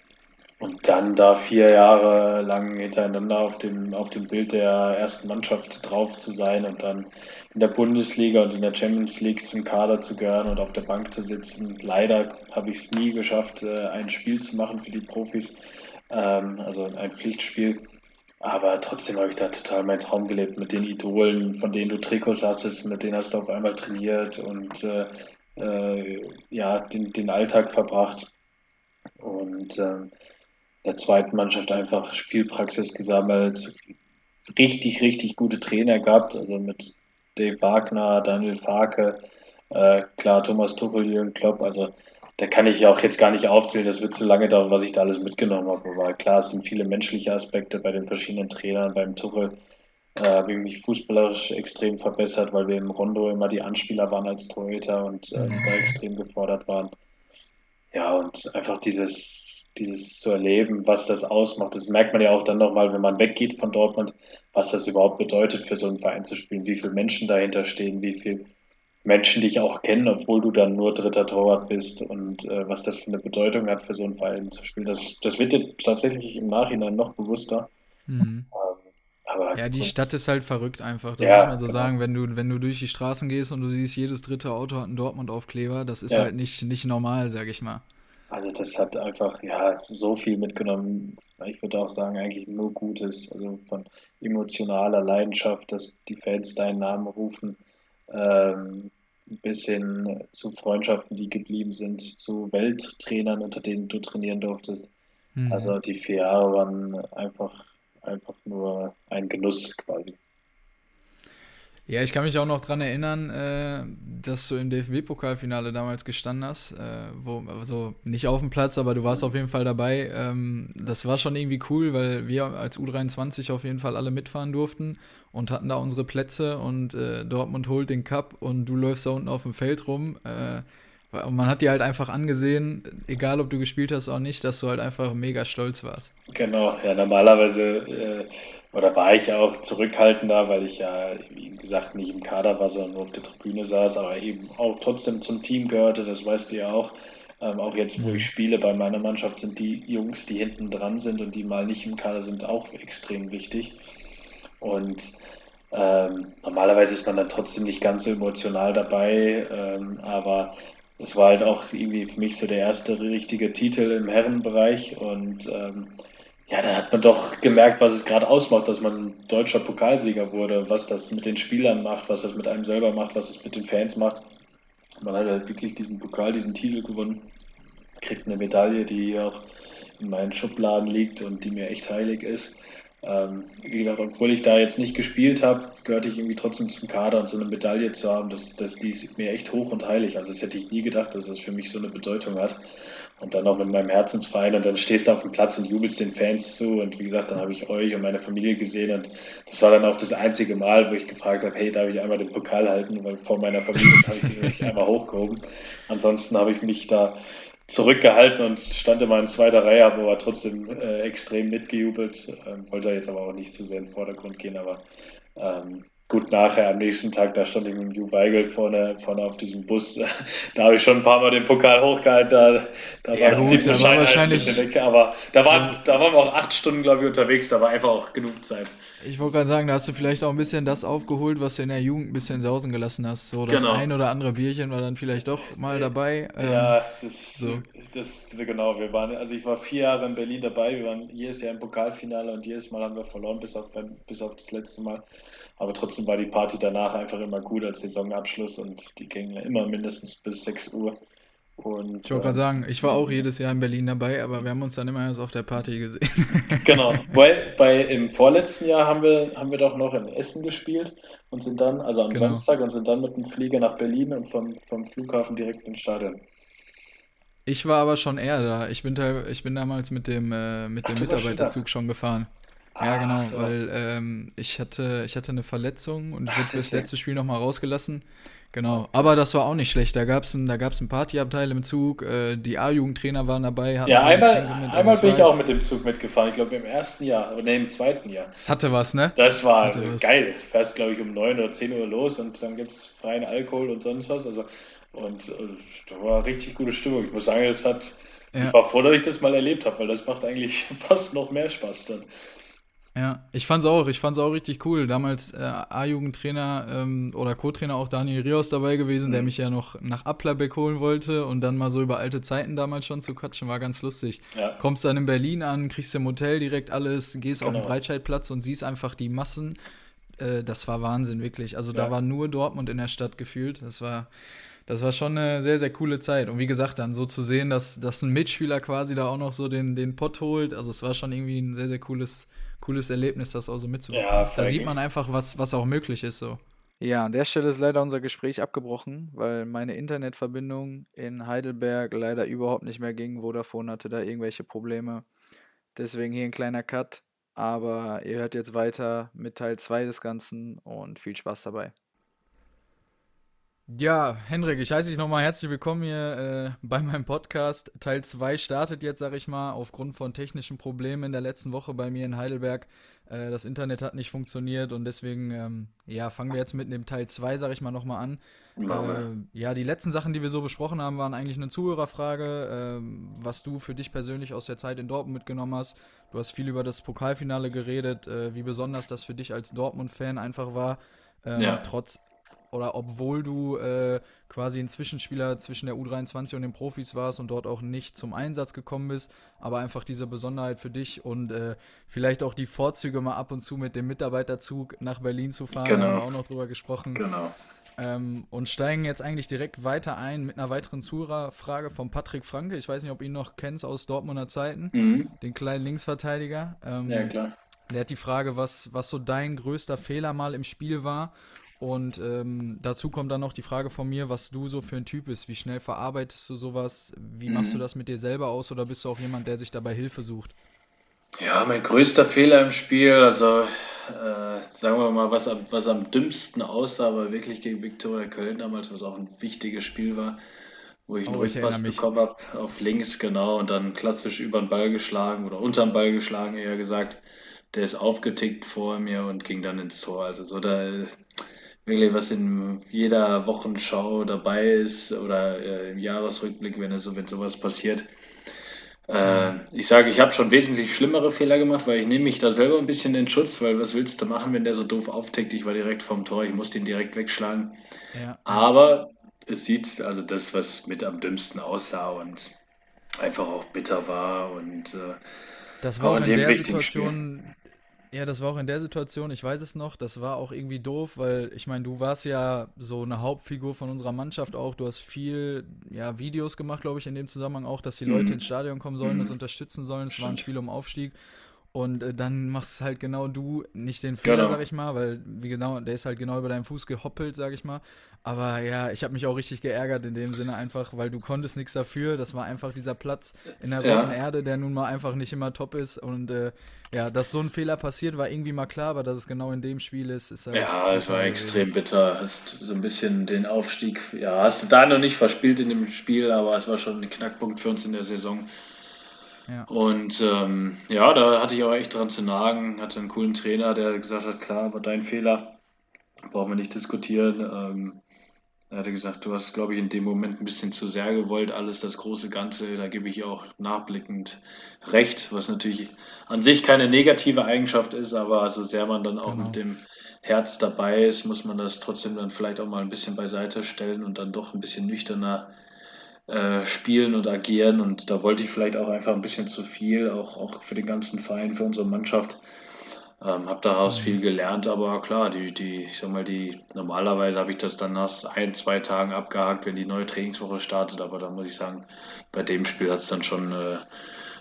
A: und dann da vier Jahre lang hintereinander auf dem, auf dem Bild der ersten Mannschaft drauf zu sein und dann in der Bundesliga und in der Champions League zum Kader zu gehören und auf der Bank zu sitzen. Leider habe ich es nie geschafft, äh, ein Spiel zu machen für die Profis, ähm, also ein Pflichtspiel. Aber trotzdem habe ich da total meinen Traum gelebt mit den Idolen, von denen du Trikots hattest, mit denen hast du auf einmal trainiert und äh, äh, ja, den, den Alltag verbracht. Und ähm, der zweiten Mannschaft einfach Spielpraxis gesammelt, richtig, richtig gute Trainer gehabt, also mit Dave Wagner, Daniel Farke, äh, klar Thomas Tuchel, Jürgen Klopp, also da kann ich auch jetzt gar nicht aufzählen, das wird zu lange dauern, was ich da alles mitgenommen habe, aber klar, es sind viele menschliche Aspekte bei den verschiedenen Trainern, beim Tuchel äh, habe ich mich fußballerisch extrem verbessert, weil wir im Rondo immer die Anspieler waren als Torhüter und äh, da extrem gefordert waren. Ja, und einfach dieses dieses zu erleben, was das ausmacht. Das merkt man ja auch dann nochmal, wenn man weggeht von Dortmund, was das überhaupt bedeutet, für so einen Verein zu spielen, wie viele Menschen dahinter stehen, wie viele Menschen dich auch kennen, obwohl du dann nur dritter Torwart bist und äh, was das für eine Bedeutung hat, für so einen Verein zu spielen. Das, das wird dir tatsächlich im Nachhinein noch bewusster.
B: Mhm. Ähm, aber ja, die Stadt ist halt verrückt einfach. Das ja, muss man so genau. sagen. Wenn du, wenn du durch die Straßen gehst und du siehst, jedes dritte Auto hat einen Dortmund-Aufkleber, das ist ja. halt nicht, nicht normal, sag ich mal.
A: Also das hat einfach ja so viel mitgenommen. Ich würde auch sagen, eigentlich nur Gutes. Also von emotionaler Leidenschaft, dass die Fans deinen Namen rufen, ähm, bis hin zu Freundschaften, die geblieben sind, zu Welttrainern, unter denen du trainieren durftest. Mhm. Also die vier Jahre waren einfach, einfach nur ein Genuss quasi.
B: Ja, ich kann mich auch noch dran erinnern, äh, dass du im DFB-Pokalfinale damals gestanden hast, äh, wo, also nicht auf dem Platz, aber du warst auf jeden Fall dabei. Ähm, das war schon irgendwie cool, weil wir als U23 auf jeden Fall alle mitfahren durften und hatten da unsere Plätze und äh, Dortmund holt den Cup und du läufst da unten auf dem Feld rum. Äh, und man hat dir halt einfach angesehen, egal ob du gespielt hast oder nicht, dass du halt einfach mega stolz warst.
A: Genau, ja, normalerweise, äh, oder war ich auch zurückhaltender, weil ich ja, wie gesagt, nicht im Kader war, sondern nur auf der Tribüne saß, aber eben auch trotzdem zum Team gehörte, das weißt du ja auch. Ähm, auch jetzt, wo ich spiele bei meiner Mannschaft, sind die Jungs, die hinten dran sind und die mal nicht im Kader sind, auch extrem wichtig. Und ähm, normalerweise ist man dann trotzdem nicht ganz so emotional dabei, ähm, aber das war halt auch irgendwie für mich so der erste richtige Titel im Herrenbereich und ähm, ja, da hat man doch gemerkt, was es gerade ausmacht, dass man deutscher Pokalsieger wurde, was das mit den Spielern macht, was das mit einem selber macht, was es mit den Fans macht. Man hat halt wirklich diesen Pokal, diesen Titel gewonnen, kriegt eine Medaille, die auch in meinen Schubladen liegt und die mir echt heilig ist. Ähm, wie gesagt, obwohl ich da jetzt nicht gespielt habe, gehörte ich irgendwie trotzdem zum Kader und so eine Medaille zu haben, das, das, die ist mir echt hoch und heilig. Also das hätte ich nie gedacht, dass das für mich so eine Bedeutung hat. Und dann auch mit meinem Herzensverein und dann stehst du auf dem Platz und jubelst den Fans zu. Und wie gesagt, dann habe ich euch und meine Familie gesehen und das war dann auch das einzige Mal, wo ich gefragt habe, hey, darf ich einmal den Pokal halten? Weil vor meiner Familie habe ich den wirklich einmal hochgehoben. Ansonsten habe ich mich da zurückgehalten und stand immer in zweiter Reihe, habe aber trotzdem äh, extrem mitgejubelt. Ähm, wollte jetzt aber auch nicht zu sehr in den Vordergrund gehen, aber ähm, gut, nachher am nächsten Tag, da stand ich mit Ju Weigel vorne, vorne auf diesem Bus. Da habe ich schon ein paar Mal den Pokal hochgehalten. Da, da ja, war gut, da war wahrscheinlich. Weg, aber da waren, da waren wir auch acht Stunden, glaube ich, unterwegs. Da war einfach auch genug Zeit.
B: Ich wollte gerade sagen, da hast du vielleicht auch ein bisschen das aufgeholt, was du in der Jugend ein bisschen sausen gelassen hast. So das genau. ein oder andere Bierchen war dann vielleicht doch mal dabei.
A: Ja, ähm, das, so. das, genau. Wir waren, also ich war vier Jahre in Berlin dabei. Wir waren jedes Jahr im Pokalfinale und jedes Mal haben wir verloren, bis auf, bis auf das letzte Mal. Aber trotzdem war die Party danach einfach immer gut als Saisonabschluss und die ging immer mindestens bis 6 Uhr.
B: Und, ich wollte gerade sagen, ich war auch jedes Jahr in Berlin dabei, aber wir haben uns dann immer erst auf der Party gesehen.
A: genau, weil bei, im vorletzten Jahr haben wir, haben wir doch noch in Essen gespielt und sind dann, also am genau. Samstag, und sind dann mit dem Flieger nach Berlin und vom, vom Flughafen direkt ins Stadion.
B: Ich war aber schon eher da. Ich bin, ich bin damals mit dem, äh, mit Ach, dem Mitarbeiterzug schon gefahren. Ja, genau, so. weil ähm, ich, hatte, ich hatte eine Verletzung und ich wurde das letzte Spiel nochmal rausgelassen. Genau, aber das war auch nicht schlecht. Da gab es ein, ein Partyabteil im Zug, äh, die A-Jugendtrainer waren dabei.
A: Ja, einmal, einmal bin ich auch mit dem Zug mitgefahren. Ich glaube im ersten Jahr oder im zweiten Jahr.
B: Das hatte was, ne?
A: Das war geil. Du fährst, glaube ich, um 9 oder 10 Uhr los und dann gibt es freien Alkohol und sonst was. Also, und äh, da war richtig gute Stimmung. Ich muss sagen, das hat. Ja. Ich war froh, dass ich das mal erlebt habe, weil das macht eigentlich fast noch mehr Spaß dann.
B: Ja, ich fand's auch, ich fand's auch richtig cool. Damals äh, A-Jugendtrainer ähm, oder Co-Trainer auch Daniel Rios dabei gewesen, mhm. der mich ja noch nach Applerbeck holen wollte und dann mal so über alte Zeiten damals schon zu quatschen, war ganz lustig. Ja. Kommst dann in Berlin an, kriegst im Hotel direkt alles, gehst genau. auf den genau. Breitscheidplatz und siehst einfach die Massen. Äh, das war Wahnsinn, wirklich. Also ja. da war nur Dortmund in der Stadt gefühlt. Das war, das war schon eine sehr, sehr coole Zeit. Und wie gesagt, dann so zu sehen, dass, dass ein Mitspieler quasi da auch noch so den, den Pott holt, also es war schon irgendwie ein sehr, sehr cooles cooles Erlebnis, das auch so mitzubekommen. Ja, da sieht man einfach, was, was auch möglich ist so. Ja, an der Stelle ist leider unser Gespräch abgebrochen, weil meine Internetverbindung in Heidelberg leider überhaupt nicht mehr ging. Vodafone hatte da irgendwelche Probleme. Deswegen hier ein kleiner Cut. Aber ihr hört jetzt weiter mit Teil 2 des Ganzen und viel Spaß dabei. Ja, Henrik, ich heiße dich nochmal herzlich willkommen hier äh, bei meinem Podcast. Teil 2 startet jetzt, sag ich mal, aufgrund von technischen Problemen in der letzten Woche bei mir in Heidelberg. Äh, das Internet hat nicht funktioniert und deswegen, ähm, ja, fangen wir jetzt mit dem Teil 2, sag ich mal, nochmal an. Äh, ja, die letzten Sachen, die wir so besprochen haben, waren eigentlich eine Zuhörerfrage, ähm, was du für dich persönlich aus der Zeit in Dortmund mitgenommen hast. Du hast viel über das Pokalfinale geredet, äh, wie besonders das für dich als Dortmund-Fan einfach war. Ähm, ja. Trotz oder obwohl du äh, quasi ein Zwischenspieler zwischen der U23 und den Profis warst und dort auch nicht zum Einsatz gekommen bist, aber einfach diese Besonderheit für dich und äh, vielleicht auch die Vorzüge mal ab und zu mit dem Mitarbeiterzug nach Berlin zu fahren, genau. haben wir auch noch drüber gesprochen. Genau. Ähm, und steigen jetzt eigentlich direkt weiter ein mit einer weiteren Zuhörerfrage von Patrick Franke. Ich weiß nicht, ob ihn noch kennst aus Dortmunder Zeiten, mhm. den kleinen Linksverteidiger. Ähm, ja, klar. Der hat die Frage, was, was so dein größter Fehler mal im Spiel war und ähm, dazu kommt dann noch die Frage von mir, was du so für ein Typ bist. Wie schnell verarbeitest du sowas? Wie mhm. machst du das mit dir selber aus oder bist du auch jemand, der sich dabei Hilfe sucht?
A: Ja, mein größter Fehler im Spiel, also äh, sagen wir mal, was am, was am dümmsten aussah, aber wirklich gegen Viktoria Köln damals, was auch ein wichtiges Spiel war, wo ich oh, einen Rückpass bekommen habe auf links, genau, und dann klassisch über den Ball geschlagen oder unter den Ball geschlagen, eher gesagt. Der ist aufgetickt vor mir und ging dann ins Tor. Also so da wirklich was in jeder Wochenschau dabei ist oder äh, im Jahresrückblick, wenn, so, wenn sowas passiert. Äh, ich sage, ich habe schon wesentlich schlimmere Fehler gemacht, weil ich nehme mich da selber ein bisschen in Schutz, weil was willst du machen, wenn der so doof auftickt? Ich war direkt vorm Tor, ich musste ihn direkt wegschlagen. Ja. Aber es sieht, also das, was mit am dümmsten aussah und einfach auch bitter war und äh,
B: das war auch in der Situation, Spiel. Ja, das war auch in der Situation, ich weiß es noch, das war auch irgendwie doof, weil ich meine, du warst ja so eine Hauptfigur von unserer Mannschaft auch. Du hast viel ja, Videos gemacht, glaube ich, in dem Zusammenhang auch, dass die mhm. Leute ins Stadion kommen sollen, mhm. das unterstützen sollen. Es war ein Spiel um Aufstieg. Und äh, dann machst halt genau du nicht den Fehler, genau. sag ich mal, weil wie genau, der ist halt genau über deinen Fuß gehoppelt, sag ich mal. Aber ja, ich habe mich auch richtig geärgert in dem Sinne einfach, weil du konntest nichts dafür. Das war einfach dieser Platz in der ja. roten Erde, der nun mal einfach nicht immer top ist. Und äh, ja, dass so ein Fehler passiert, war irgendwie mal klar, aber dass es genau in dem Spiel ist, ist
A: halt Ja, es war extrem bitter. Hast so ein bisschen den Aufstieg, ja, hast du da noch nicht verspielt in dem Spiel, aber es war schon ein Knackpunkt für uns in der Saison. Ja. Und ähm, ja, da hatte ich auch echt dran zu nagen. Hatte einen coolen Trainer, der gesagt hat, klar, war dein Fehler, brauchen wir nicht diskutieren. Ähm, er hatte gesagt, du hast, glaube ich, in dem Moment ein bisschen zu sehr gewollt, alles das große Ganze. Da gebe ich auch nachblickend recht, was natürlich an sich keine negative Eigenschaft ist, aber so sehr man dann auch genau. mit dem Herz dabei ist, muss man das trotzdem dann vielleicht auch mal ein bisschen beiseite stellen und dann doch ein bisschen nüchterner äh, spielen und agieren. Und da wollte ich vielleicht auch einfach ein bisschen zu viel, auch, auch für den ganzen Verein, für unsere Mannschaft. Ähm, habe daraus mhm. viel gelernt, aber klar, die, die, ich sag mal, die, normalerweise habe ich das dann nach ein, zwei Tagen abgehakt, wenn die neue Trainingswoche startet, aber da muss ich sagen, bei dem Spiel hat es dann schon äh,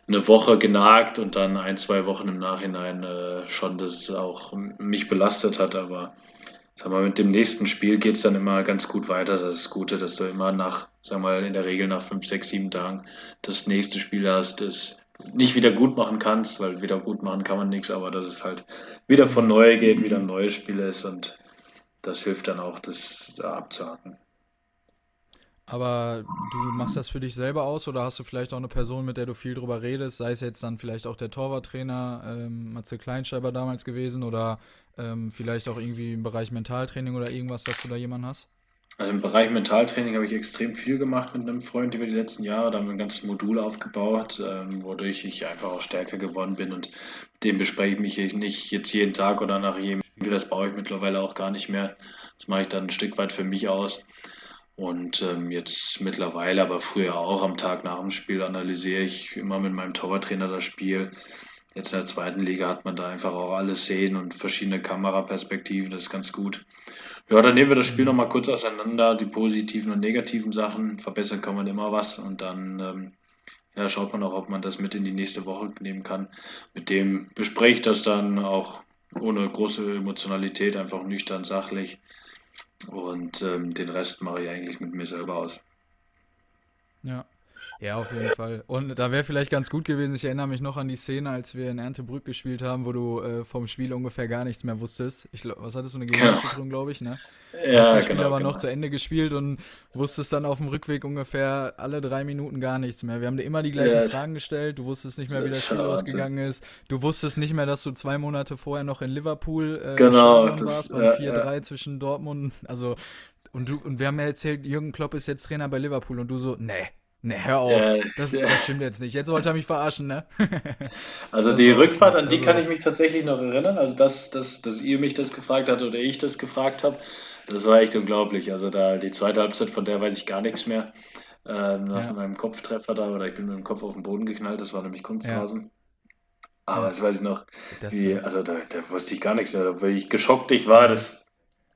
A: eine Woche genagt und dann ein, zwei Wochen im Nachhinein äh, schon, dass es auch mich belastet hat, aber sag mal, mit dem nächsten Spiel geht es dann immer ganz gut weiter. Das ist das Gute, dass du immer nach, sag mal, in der Regel nach fünf, sechs, sieben Tagen das nächste Spiel hast, das nicht wieder gut machen kannst, weil wieder gut machen kann man nichts, aber dass es halt wieder von neu geht, wieder ein neues Spiel ist und das hilft dann auch, das da abzuhaken.
B: Aber du machst das für dich selber aus oder hast du vielleicht auch eine Person, mit der du viel drüber redest, sei es jetzt dann vielleicht auch der Torwarttrainer, ähm, Matze Kleinschreiber damals gewesen oder ähm, vielleicht auch irgendwie im Bereich Mentaltraining oder irgendwas, dass du da jemanden hast?
A: Also im Bereich Mentaltraining habe ich extrem viel gemacht mit einem Freund über die letzten Jahre. Da haben wir ein ganzes Modul aufgebaut, ähm, wodurch ich einfach auch stärker geworden bin. Und dem bespreche ich mich nicht jetzt jeden Tag oder nach jedem Spiel. Das brauche ich mittlerweile auch gar nicht mehr. Das mache ich dann ein Stück weit für mich aus. Und ähm, jetzt mittlerweile, aber früher auch am Tag nach dem Spiel analysiere ich immer mit meinem Torwarttrainer das Spiel. Jetzt in der zweiten Liga hat man da einfach auch alles sehen und verschiedene Kameraperspektiven. Das ist ganz gut. Ja, dann nehmen wir das Spiel nochmal kurz auseinander, die positiven und negativen Sachen. Verbessern kann man immer was und dann ähm, ja, schaut man auch, ob man das mit in die nächste Woche nehmen kann. Mit dem bespreche ich das dann auch ohne große Emotionalität, einfach nüchtern, sachlich. Und ähm, den Rest mache ich eigentlich mit mir selber aus.
B: Ja, ja, auf jeden Fall. Und da wäre vielleicht ganz gut gewesen, ich erinnere mich noch an die Szene, als wir in Erntebrück gespielt haben, wo du äh, vom Spiel ungefähr gar nichts mehr wusstest. Ich, was hattest du, eine genau. Gehirnerschütterung, glaube ich, ne? Ja, Hast das Spiel genau, aber genau. noch zu Ende gespielt und wusstest dann auf dem Rückweg ungefähr alle drei Minuten gar nichts mehr. Wir haben dir immer die gleichen ja, Fragen gestellt, du wusstest nicht mehr, wie das Spiel ausgegangen ist. Du wusstest nicht mehr, dass du zwei Monate vorher noch in Liverpool äh, genau, das, warst, beim ja, 4-3 ja. zwischen Dortmund. Also, und, du, und wir haben ja erzählt, Jürgen Klopp ist jetzt Trainer bei Liverpool und du so, nee, Ne, hör auf. Äh, das, das, stimmt jetzt nicht. Jetzt wollte er mich verarschen, ne?
A: also das die Rückfahrt, an die also, kann ich mich tatsächlich noch erinnern. Also dass, dass, dass ihr mich das gefragt habt oder ich das gefragt habe, das war echt unglaublich. Also da die zweite Halbzeit, von der weiß ich gar nichts mehr. Ähm, nach ja. meinem Kopftreffer da, oder ich bin mit dem Kopf auf den Boden geknallt, das war nämlich Kunsthasen. Ja. Aber das weiß ich noch, wie, also da, da, wusste ich gar nichts mehr, weil ich geschockt ich war, dass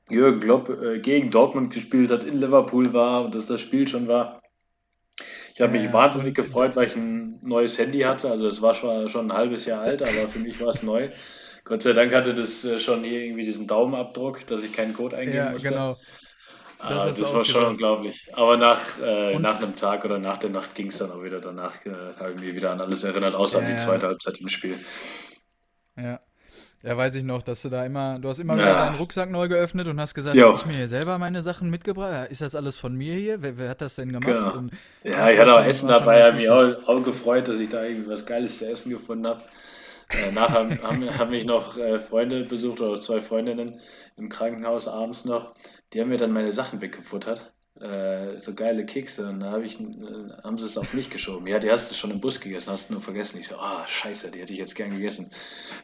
A: Jürgen Klopp äh, gegen Dortmund gespielt hat, in Liverpool war und dass das Spiel schon war. Ich habe mich ja, wahnsinnig gefreut, weil ich ein neues Handy hatte. Also es war schon, schon ein halbes Jahr alt, aber für mich war es neu. Gott sei Dank hatte das äh, schon hier irgendwie diesen Daumenabdruck, dass ich keinen Code eingeben ja, musste. Genau. Das, ah, das war schon unglaublich. Aber nach, äh, nach einem Tag oder nach der Nacht ging es dann auch wieder. Danach äh, habe ich mich wieder an alles erinnert, außer ja, an die zweite Halbzeit im Spiel.
B: Ja. Ja, weiß ich noch, dass du da immer, du hast immer ja. wieder deinen Rucksack neu geöffnet und hast gesagt, habe ich mir hier selber meine Sachen mitgebracht? Ist das alles von mir hier? Wer, wer hat das denn gemacht? Genau.
A: Ja, ich hatte auch Essen dabei, habe mich auch, auch, gefreut, dass ich da irgendwas Geiles zu essen gefunden habe. Äh, nachher haben, haben mich noch äh, Freunde besucht oder zwei Freundinnen im Krankenhaus abends noch. Die haben mir dann meine Sachen weggefuttert äh, so geile Kekse und da hab ich, äh, haben sie es auf mich geschoben. Ja, die hast du schon im Bus gegessen, hast du nur vergessen. Ich so, ah, scheiße, die hätte ich jetzt gern gegessen.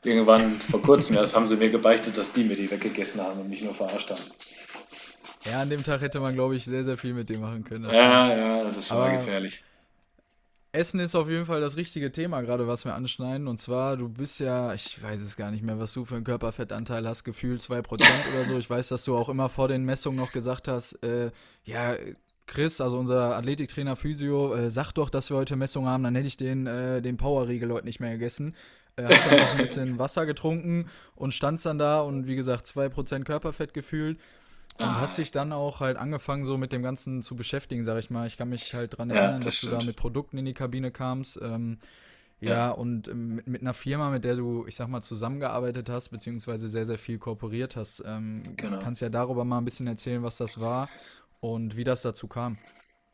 A: Irgendwann vor kurzem erst haben sie mir gebeichtet, dass die mir die weggegessen haben und mich nur verarscht haben.
B: Ja, an dem Tag hätte man, glaube ich, sehr, sehr viel mit dem machen können.
A: Ja, ja, das ist schon mal gefährlich.
B: Essen ist auf jeden Fall das richtige Thema, gerade was wir anschneiden. Und zwar, du bist ja, ich weiß es gar nicht mehr, was du für einen Körperfettanteil hast, gefühlt 2% oder so. Ich weiß, dass du auch immer vor den Messungen noch gesagt hast, äh, ja, Chris, also unser Athletiktrainer Physio, äh, sag doch, dass wir heute Messung haben, dann hätte ich den, äh, den Powerriegel heute nicht mehr gegessen. Äh, hast dann noch ein bisschen Wasser getrunken und standst dann da und wie gesagt, 2% Körperfett gefühlt. Und ah. hast dich dann auch halt angefangen, so mit dem Ganzen zu beschäftigen, sag ich mal. Ich kann mich halt dran erinnern, ja, das dass stimmt. du da mit Produkten in die Kabine kamst. Ähm, ja, ja, und ähm, mit, mit, einer Firma, mit der du, ich sag mal, zusammengearbeitet hast, beziehungsweise sehr, sehr viel kooperiert hast. Ähm, genau. Kannst ja darüber mal ein bisschen erzählen, was das war und wie das dazu kam.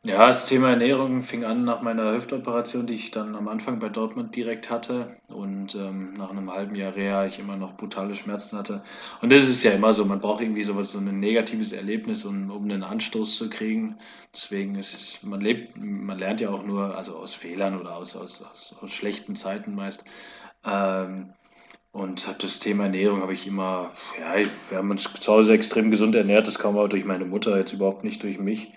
A: Ja, das Thema Ernährung fing an nach meiner Hüftoperation, die ich dann am Anfang bei Dortmund direkt hatte. Und ähm, nach einem halben Jahr Reha ich immer noch brutale Schmerzen hatte. Und das ist ja immer so, man braucht irgendwie sowas, so ein negatives Erlebnis, um, um einen Anstoß zu kriegen. Deswegen ist es, man lebt, man lernt ja auch nur, also aus Fehlern oder aus, aus, aus, aus schlechten Zeiten meist. Ähm, und das Thema Ernährung habe ich immer, ja, wir haben uns zu Hause extrem gesund ernährt, das kam auch durch meine Mutter, jetzt überhaupt nicht durch mich.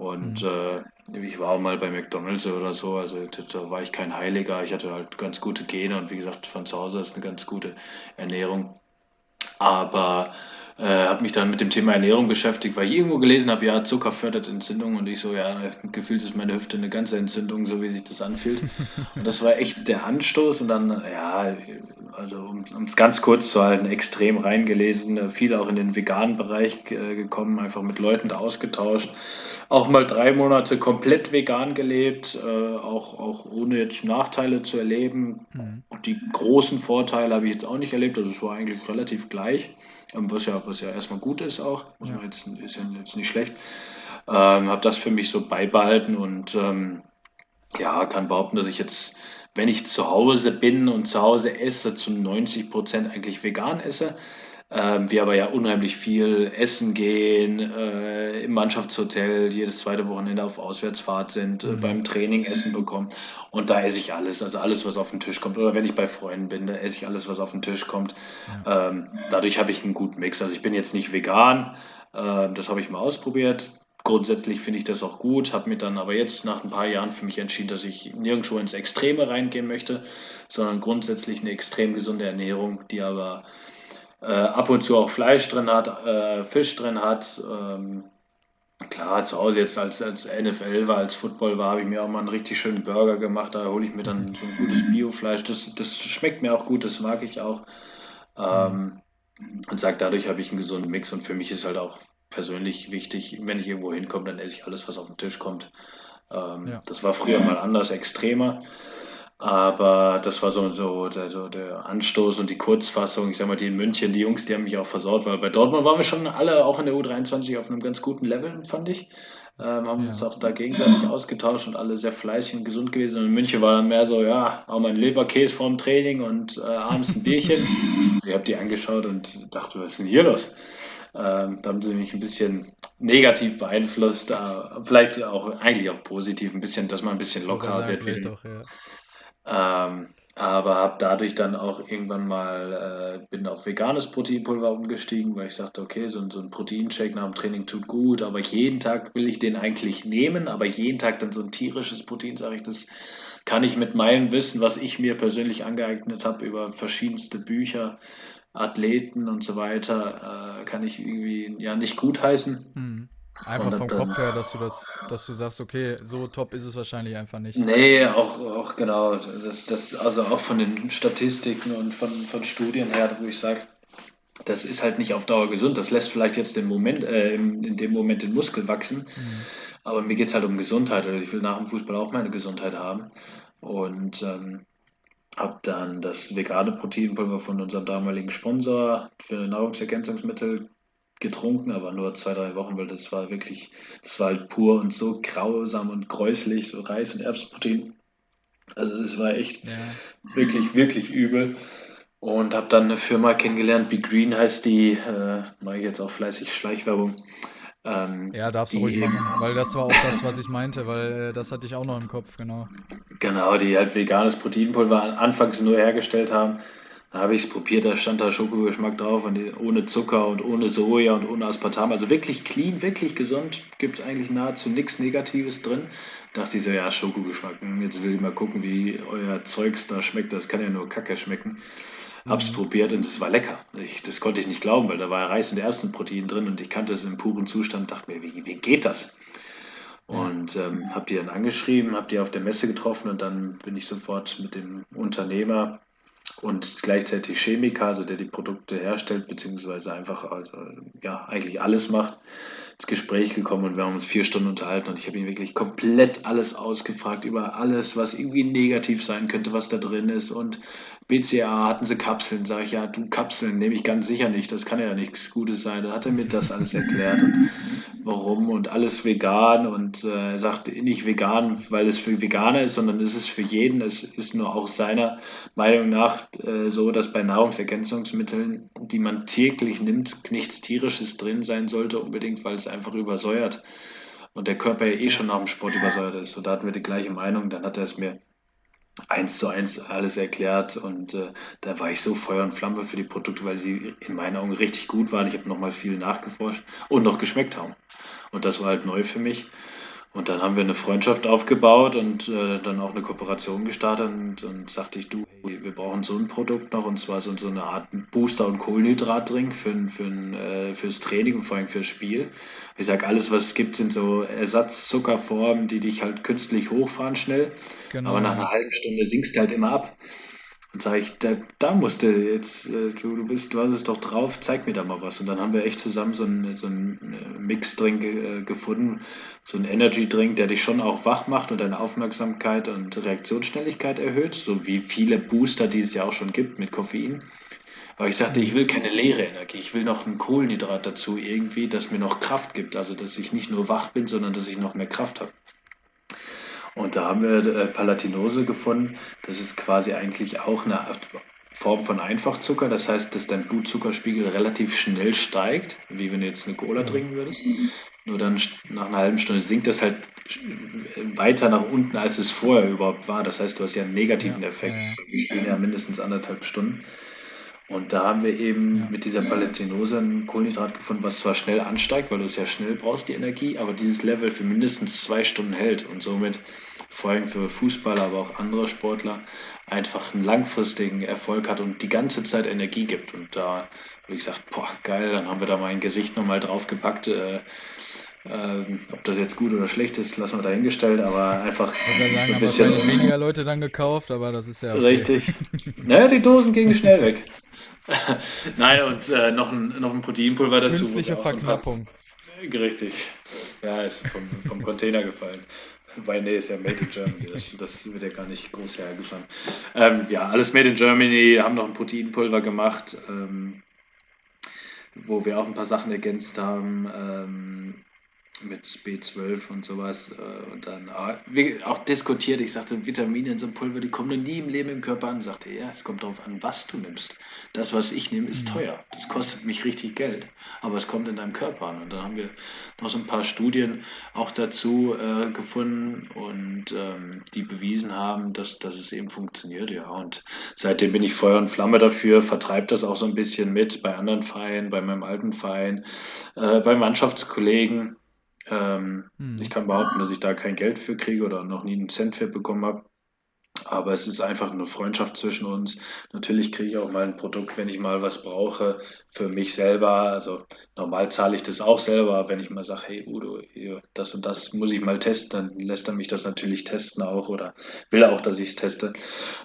A: Und mhm. äh, ich war auch mal bei McDonalds oder so, also da war ich kein Heiliger. Ich hatte halt ganz gute Gene und wie gesagt, von zu Hause ist eine ganz gute Ernährung. Aber äh, habe mich dann mit dem Thema Ernährung beschäftigt, weil ich irgendwo gelesen habe, ja, Zucker fördert Entzündung und ich so, ja, gefühlt ist meine Hüfte eine ganze Entzündung, so wie sich das anfühlt. Und das war echt der Anstoß und dann, ja, also um es ganz kurz zu halten, extrem reingelesen, viel auch in den veganen Bereich äh, gekommen, einfach mit Leuten ausgetauscht. Auch mal drei Monate komplett vegan gelebt, äh, auch, auch ohne jetzt Nachteile zu erleben. Mhm. Die großen Vorteile habe ich jetzt auch nicht erlebt, also es war eigentlich relativ gleich. Ähm, was ja, was ja erstmal gut ist auch, muss ja. man jetzt, ist ja jetzt nicht schlecht. Ähm, habe das für mich so beibehalten und ähm, ja, kann behaupten, dass ich jetzt, wenn ich zu Hause bin und zu Hause esse, zu 90 Prozent eigentlich vegan esse. Ähm, wir aber ja unheimlich viel essen gehen, äh, im Mannschaftshotel jedes zweite Wochenende auf Auswärtsfahrt sind, äh, mhm. beim Training Essen bekommen. Und da esse ich alles, also alles, was auf den Tisch kommt. Oder wenn ich bei Freunden bin, da esse ich alles, was auf den Tisch kommt. Ähm, dadurch habe ich einen guten Mix. Also ich bin jetzt nicht vegan, äh, das habe ich mal ausprobiert. Grundsätzlich finde ich das auch gut, habe mir dann aber jetzt nach ein paar Jahren für mich entschieden, dass ich nirgendwo ins Extreme reingehen möchte, sondern grundsätzlich eine extrem gesunde Ernährung, die aber äh, ab und zu auch Fleisch drin hat, äh, Fisch drin hat. Ähm, klar, zu Hause jetzt als, als NFL war, als Football war, habe ich mir auch mal einen richtig schönen Burger gemacht. Da hole ich mir dann so ein gutes Biofleisch. Das, das schmeckt mir auch gut, das mag ich auch. Ähm, und sage, dadurch habe ich einen gesunden Mix. Und für mich ist halt auch persönlich wichtig, wenn ich irgendwo hinkomme, dann esse ich alles, was auf den Tisch kommt. Ähm, ja. Das war früher mal anders, extremer. Aber das war so, so, der, so der Anstoß und die Kurzfassung. Ich sag mal, die in München, die Jungs, die haben mich auch versaut, weil bei Dortmund waren wir schon alle auch in der U23 auf einem ganz guten Level, fand ich. Ähm, haben ja. uns auch da gegenseitig ausgetauscht und alle sehr fleißig und gesund gewesen. Und in München war dann mehr so, ja, auch mal ein Leberkäse vorm Training und äh, abends ein Bierchen. ich habe die angeschaut und dachte, was ist denn hier los? Ähm, da haben sie mich ein bisschen negativ beeinflusst, äh, vielleicht auch eigentlich auch positiv, ein bisschen, dass man ein bisschen lockerer wird. Auch, ja. Ähm, aber habe dadurch dann auch irgendwann mal, äh, bin auf veganes Proteinpulver umgestiegen, weil ich sagte, okay, so, so ein Proteinshake nach dem Training tut gut, aber jeden Tag will ich den eigentlich nehmen, aber jeden Tag dann so ein tierisches Protein, sage ich, das kann ich mit meinem Wissen, was ich mir persönlich angeeignet habe über verschiedenste Bücher, Athleten und so weiter, äh, kann ich irgendwie ja nicht gutheißen. Mhm.
B: Einfach vom Kopf her, dass du das, dass du sagst, okay, so top ist es wahrscheinlich einfach nicht.
A: Nee, auch, auch genau. Das, das, also auch von den Statistiken und von, von Studien her, wo ich sage, das ist halt nicht auf Dauer gesund. Das lässt vielleicht jetzt den Moment, äh, in dem Moment den Muskel wachsen. Mhm. Aber mir geht es halt um Gesundheit. Also ich will nach dem Fußball auch meine Gesundheit haben. Und ähm, habe dann das vegane Proteinpulver von unserem damaligen Sponsor für Nahrungsergänzungsmittel getrunken, aber nur zwei, drei Wochen, weil das war wirklich, das war halt pur und so grausam und gräuslich, so Reis- und Erbsenprotein. Also das war echt ja. wirklich, wirklich übel. Und habe dann eine Firma kennengelernt, Be Green heißt die, äh, mache ich jetzt auch fleißig Schleichwerbung.
B: Ähm, ja, darfst du ruhig machen, weil das war auch das, was ich meinte, weil äh, das hatte ich auch noch im Kopf, genau.
A: Genau, die halt veganes Proteinpulver anfangs nur hergestellt haben da habe ich es probiert, da stand da Schokogeschmack drauf, und ohne Zucker und ohne Soja und ohne Aspartam. Also wirklich clean, wirklich gesund. Gibt es eigentlich nahezu nichts Negatives drin. Da dachte ich so, ja, Schokogeschmack. Hm, jetzt will ich mal gucken, wie euer Zeugs da schmeckt. Das kann ja nur Kacke schmecken. Hab's mhm. probiert und es war lecker. Ich, das konnte ich nicht glauben, weil da war Reis und Erbsenprotein drin und ich kannte es im puren Zustand. Dachte mir, wie, wie geht das? Und ähm, habe die dann angeschrieben, habe die auf der Messe getroffen und dann bin ich sofort mit dem Unternehmer und gleichzeitig Chemiker, also der die Produkte herstellt, beziehungsweise einfach also, ja, eigentlich alles macht, ins Gespräch gekommen und wir haben uns vier Stunden unterhalten und ich habe ihn wirklich komplett alles ausgefragt über alles, was irgendwie negativ sein könnte, was da drin ist und BCA hatten sie Kapseln, sage ich, ja, du Kapseln nehme ich ganz sicher nicht, das kann ja nichts Gutes sein. Dann hat er mir das alles erklärt und warum und alles vegan und äh, er sagt nicht vegan, weil es für Veganer ist, sondern es ist für jeden, es ist nur auch seiner Meinung nach äh, so, dass bei Nahrungsergänzungsmitteln, die man täglich nimmt, nichts tierisches drin sein sollte unbedingt, weil es einfach übersäuert. Und der Körper ja eh schon nach dem Sport übersäuert ist. So, da hatten wir die gleiche Meinung, dann hat er es mir eins zu eins alles erklärt und äh, da war ich so Feuer und Flamme für die Produkte, weil sie in meinen Augen richtig gut waren. Ich habe nochmal viel nachgeforscht und noch geschmeckt haben. Und das war halt neu für mich. Und dann haben wir eine Freundschaft aufgebaut und äh, dann auch eine Kooperation gestartet und, und sagte ich, du, wir brauchen so ein Produkt noch und zwar so, so eine Art Booster- und Kohlenhydratdrink für, für, äh, fürs Training und vor allem fürs Spiel. Ich sage, alles, was es gibt, sind so Ersatzzuckerformen, die dich halt künstlich hochfahren schnell, genau. aber nach einer halben Stunde sinkst du halt immer ab. Und sage ich, da, da musst du jetzt, äh, du, du bist, du hast es doch drauf, zeig mir da mal was. Und dann haben wir echt zusammen so einen, so einen äh, Mix-Drink äh, gefunden, so einen Energy-Drink, der dich schon auch wach macht und deine Aufmerksamkeit und Reaktionsschnelligkeit erhöht, so wie viele Booster, die es ja auch schon gibt mit Koffein. Aber ich sagte, ich will keine leere Energie, ich will noch ein Kohlenhydrat dazu irgendwie, das mir noch Kraft gibt. Also, dass ich nicht nur wach bin, sondern dass ich noch mehr Kraft habe. Und da haben wir äh, Palatinose gefunden. Das ist quasi eigentlich auch eine Form von Einfachzucker. Das heißt, dass dein Blutzuckerspiegel relativ schnell steigt, wie wenn du jetzt eine Cola trinken würdest. Nur dann nach einer halben Stunde sinkt das halt weiter nach unten, als es vorher überhaupt war. Das heißt, du hast ja einen negativen Effekt. Wir spielen ja mindestens anderthalb Stunden. Und da haben wir eben ja. mit dieser Palatinose ein Kohlenhydrat gefunden, was zwar schnell ansteigt, weil du es ja schnell brauchst, die Energie, aber dieses Level für mindestens zwei Stunden hält und somit vor allem für Fußballer, aber auch andere Sportler einfach einen langfristigen Erfolg hat und die ganze Zeit Energie gibt. Und da habe ich gesagt, boah, geil, dann haben wir da mein Gesicht nochmal draufgepackt. Äh, äh, ob das jetzt gut oder schlecht ist, lassen wir dahingestellt, aber einfach
B: sagen, ein bisschen. Haben weniger Leute dann gekauft, aber das ist ja.
A: Okay. Richtig. naja, die Dosen gingen schnell weg. Nein, und äh, noch, ein, noch ein Proteinpulver dazu.
B: Künstliche Verknappung.
A: So Richtig. Ja, ist vom, vom Container gefallen. Weil, nee, ist ja Made in Germany. Das, das wird ja gar nicht groß hergefahren. Ähm, ja, alles Made in Germany. Haben noch ein Proteinpulver gemacht, ähm, wo wir auch ein paar Sachen ergänzt haben. Ähm, mit B12 und sowas äh, und dann auch diskutiert. Ich sagte, Vitamine in so einem Pulver, die kommen nie im Leben im Körper an. Ich sagte, ja, es kommt darauf an, was du nimmst. Das, was ich nehme, ist mhm. teuer. Das kostet mich richtig Geld, aber es kommt in deinem Körper an. Und dann haben wir noch so ein paar Studien auch dazu äh, gefunden und ähm, die bewiesen haben, dass, dass es eben funktioniert. Ja, und seitdem bin ich Feuer und Flamme dafür, vertreibe das auch so ein bisschen mit bei anderen Vereinen, bei meinem alten Verein, äh, bei Mannschaftskollegen. Ähm, hm. Ich kann behaupten, dass ich da kein Geld für kriege oder noch nie einen Cent für bekommen habe. Aber es ist einfach eine Freundschaft zwischen uns. Natürlich kriege ich auch mal ein Produkt, wenn ich mal was brauche für mich selber. Also normal zahle ich das auch selber, wenn ich mal sage, hey Udo, das und das muss ich mal testen, dann lässt er mich das natürlich testen auch oder will auch, dass ich es teste.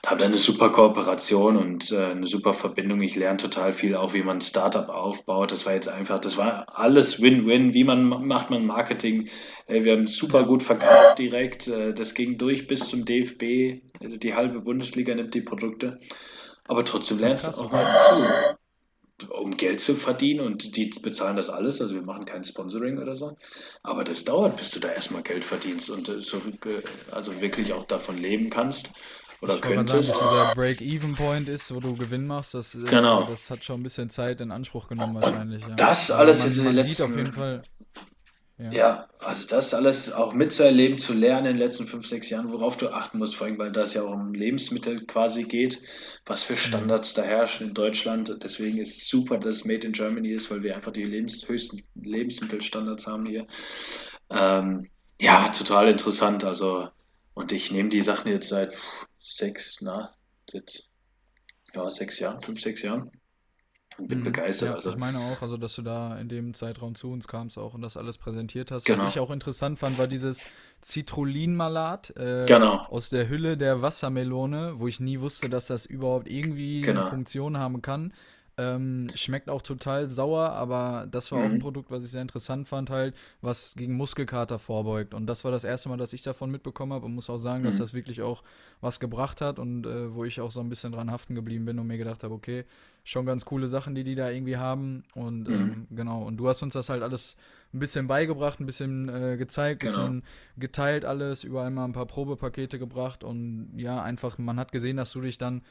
A: Da habe dann eine super Kooperation und äh, eine super Verbindung. Ich lerne total viel, auch wie man ein Startup aufbaut. Das war jetzt einfach, das war alles Win-Win. Wie man macht man Marketing? Äh, wir haben super gut verkauft direkt. Äh, das ging durch bis zum DFB. Also die halbe Bundesliga nimmt die Produkte. Aber trotzdem lernst du auch mal um Geld zu verdienen und die bezahlen das alles. Also wir machen kein Sponsoring oder so. Aber das dauert, bis du da erstmal Geld verdienst und äh, so, also wirklich auch davon leben kannst. Oder ich könntest. Sagen, dass
B: dieser Break-Even-Point ist, wo du Gewinn machst, das, genau. das hat schon ein bisschen Zeit in Anspruch genommen wahrscheinlich. Ja.
A: Das alles man, jetzt in
B: den
A: letzten...
B: Sieht auf jeden Fall
A: ja. ja, also das alles auch mitzuerleben, zu lernen in den letzten fünf, sechs Jahren, worauf du achten musst, vor allem, weil das ja auch um Lebensmittel quasi geht, was für mhm. Standards da herrschen in Deutschland. Deswegen ist es super, dass es Made in Germany ist, weil wir einfach die lebens höchsten Lebensmittelstandards haben hier. Ähm, ja, total interessant. Also, und ich nehme die Sachen jetzt seit sechs, na, seit ja, sechs Jahren, fünf, sechs Jahren und bin mhm. begeistert.
B: Ja,
A: also.
B: Ich meine auch, also dass du da in dem Zeitraum zu uns kamst auch und das alles präsentiert hast. Genau. Was ich auch interessant fand, war dieses Citrullin-Malat äh, genau. aus der Hülle der Wassermelone, wo ich nie wusste, dass das überhaupt irgendwie genau. eine Funktion haben kann. Ähm, schmeckt auch total sauer, aber das war mhm. auch ein mhm. Produkt, was ich sehr interessant fand, halt, was gegen Muskelkater vorbeugt. Und das war das erste Mal, dass ich davon mitbekommen habe und muss auch sagen, mhm. dass das wirklich auch was gebracht hat und äh, wo ich auch so ein bisschen dran haften geblieben bin und mir gedacht habe, okay, schon ganz coole Sachen, die die da irgendwie haben. Und mhm. ähm, genau, und du hast uns das halt alles ein bisschen beigebracht, ein bisschen äh, gezeigt, ein genau. bisschen geteilt alles, überall mal ein paar Probepakete gebracht und ja, einfach, man hat gesehen, dass du dich dann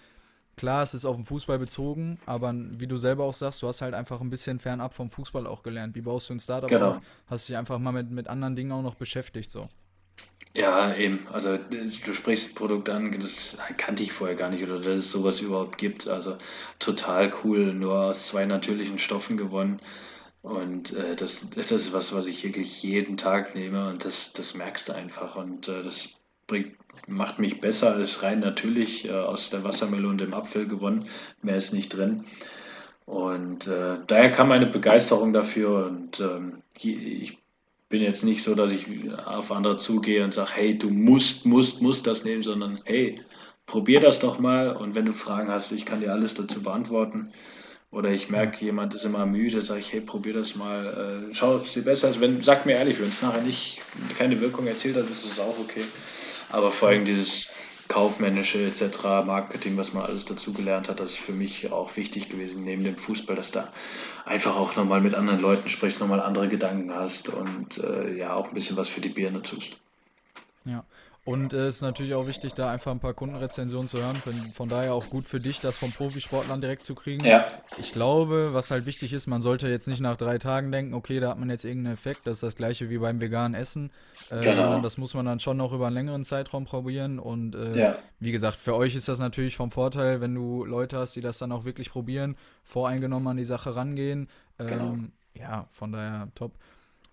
B: klar, es ist auf den Fußball bezogen, aber wie du selber auch sagst, du hast halt einfach ein bisschen fernab vom Fußball auch gelernt. Wie baust du ein Startup genau. auf? Hast dich einfach mal mit, mit anderen Dingen auch noch beschäftigt, so.
A: Ja, eben. Also du sprichst ein Produkt an, das kannte ich vorher gar nicht oder dass es sowas überhaupt gibt. Also total cool, nur aus zwei natürlichen Stoffen gewonnen. Und äh, das, das ist was, was ich wirklich jeden Tag nehme und das, das merkst du einfach. Und äh, das bringt, macht mich besser als rein natürlich äh, aus der Wassermelone und dem Apfel gewonnen. Mehr ist nicht drin. Und äh, daher kam meine Begeisterung dafür. Und ähm, ich bin jetzt nicht so, dass ich auf andere zugehe und sage, hey, du musst, musst, musst das nehmen, sondern hey, probier das doch mal. Und wenn du Fragen hast, ich kann dir alles dazu beantworten. Oder ich merke, jemand ist immer müde, sage ich, hey, probier das mal, äh, schau, ob es dir besser ist. Wenn, sag mir ehrlich, wenn es nachher nicht keine Wirkung erzielt hat, ist es auch okay. Aber vor allem dieses kaufmännische etc., Marketing, was man alles dazu gelernt hat, das ist für mich auch wichtig gewesen, neben dem Fußball, dass da einfach auch nochmal mit anderen Leuten sprichst, nochmal andere Gedanken hast und äh, ja, auch ein bisschen was für die Birne tust.
B: Und es äh, ist natürlich auch wichtig, da einfach ein paar Kundenrezensionen zu hören. Von, von, daher auch gut für dich, das vom Profisportlern direkt zu kriegen. Ja. Ich glaube, was halt wichtig ist, man sollte jetzt nicht nach drei Tagen denken, okay, da hat man jetzt irgendeinen Effekt. Das ist das gleiche wie beim veganen Essen. Äh, genau. Sondern das muss man dann schon noch über einen längeren Zeitraum probieren. Und äh, ja. wie gesagt, für euch ist das natürlich vom Vorteil, wenn du Leute hast, die das dann auch wirklich probieren, voreingenommen an die Sache rangehen. Genau. Ähm, genau. Ja, von daher top.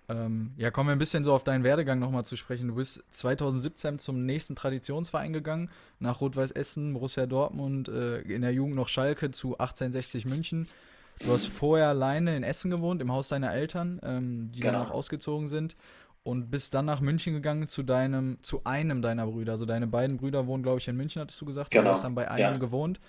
B: Ähm, ja, kommen wir ein bisschen so auf deinen Werdegang nochmal zu sprechen. Du bist 2017 zum nächsten Traditionsverein gegangen, nach Rot-Weiß Essen, Borussia Dortmund, äh, in der Jugend noch Schalke zu 1860 München. Du hast vorher alleine in Essen gewohnt, im Haus deiner Eltern, ähm, die genau. dann auch ausgezogen sind. Und bist dann nach München gegangen zu deinem, zu einem deiner Brüder. Also deine beiden Brüder wohnen, glaube ich, in München, hattest du gesagt. Genau. Du hast dann bei einem ja. gewohnt.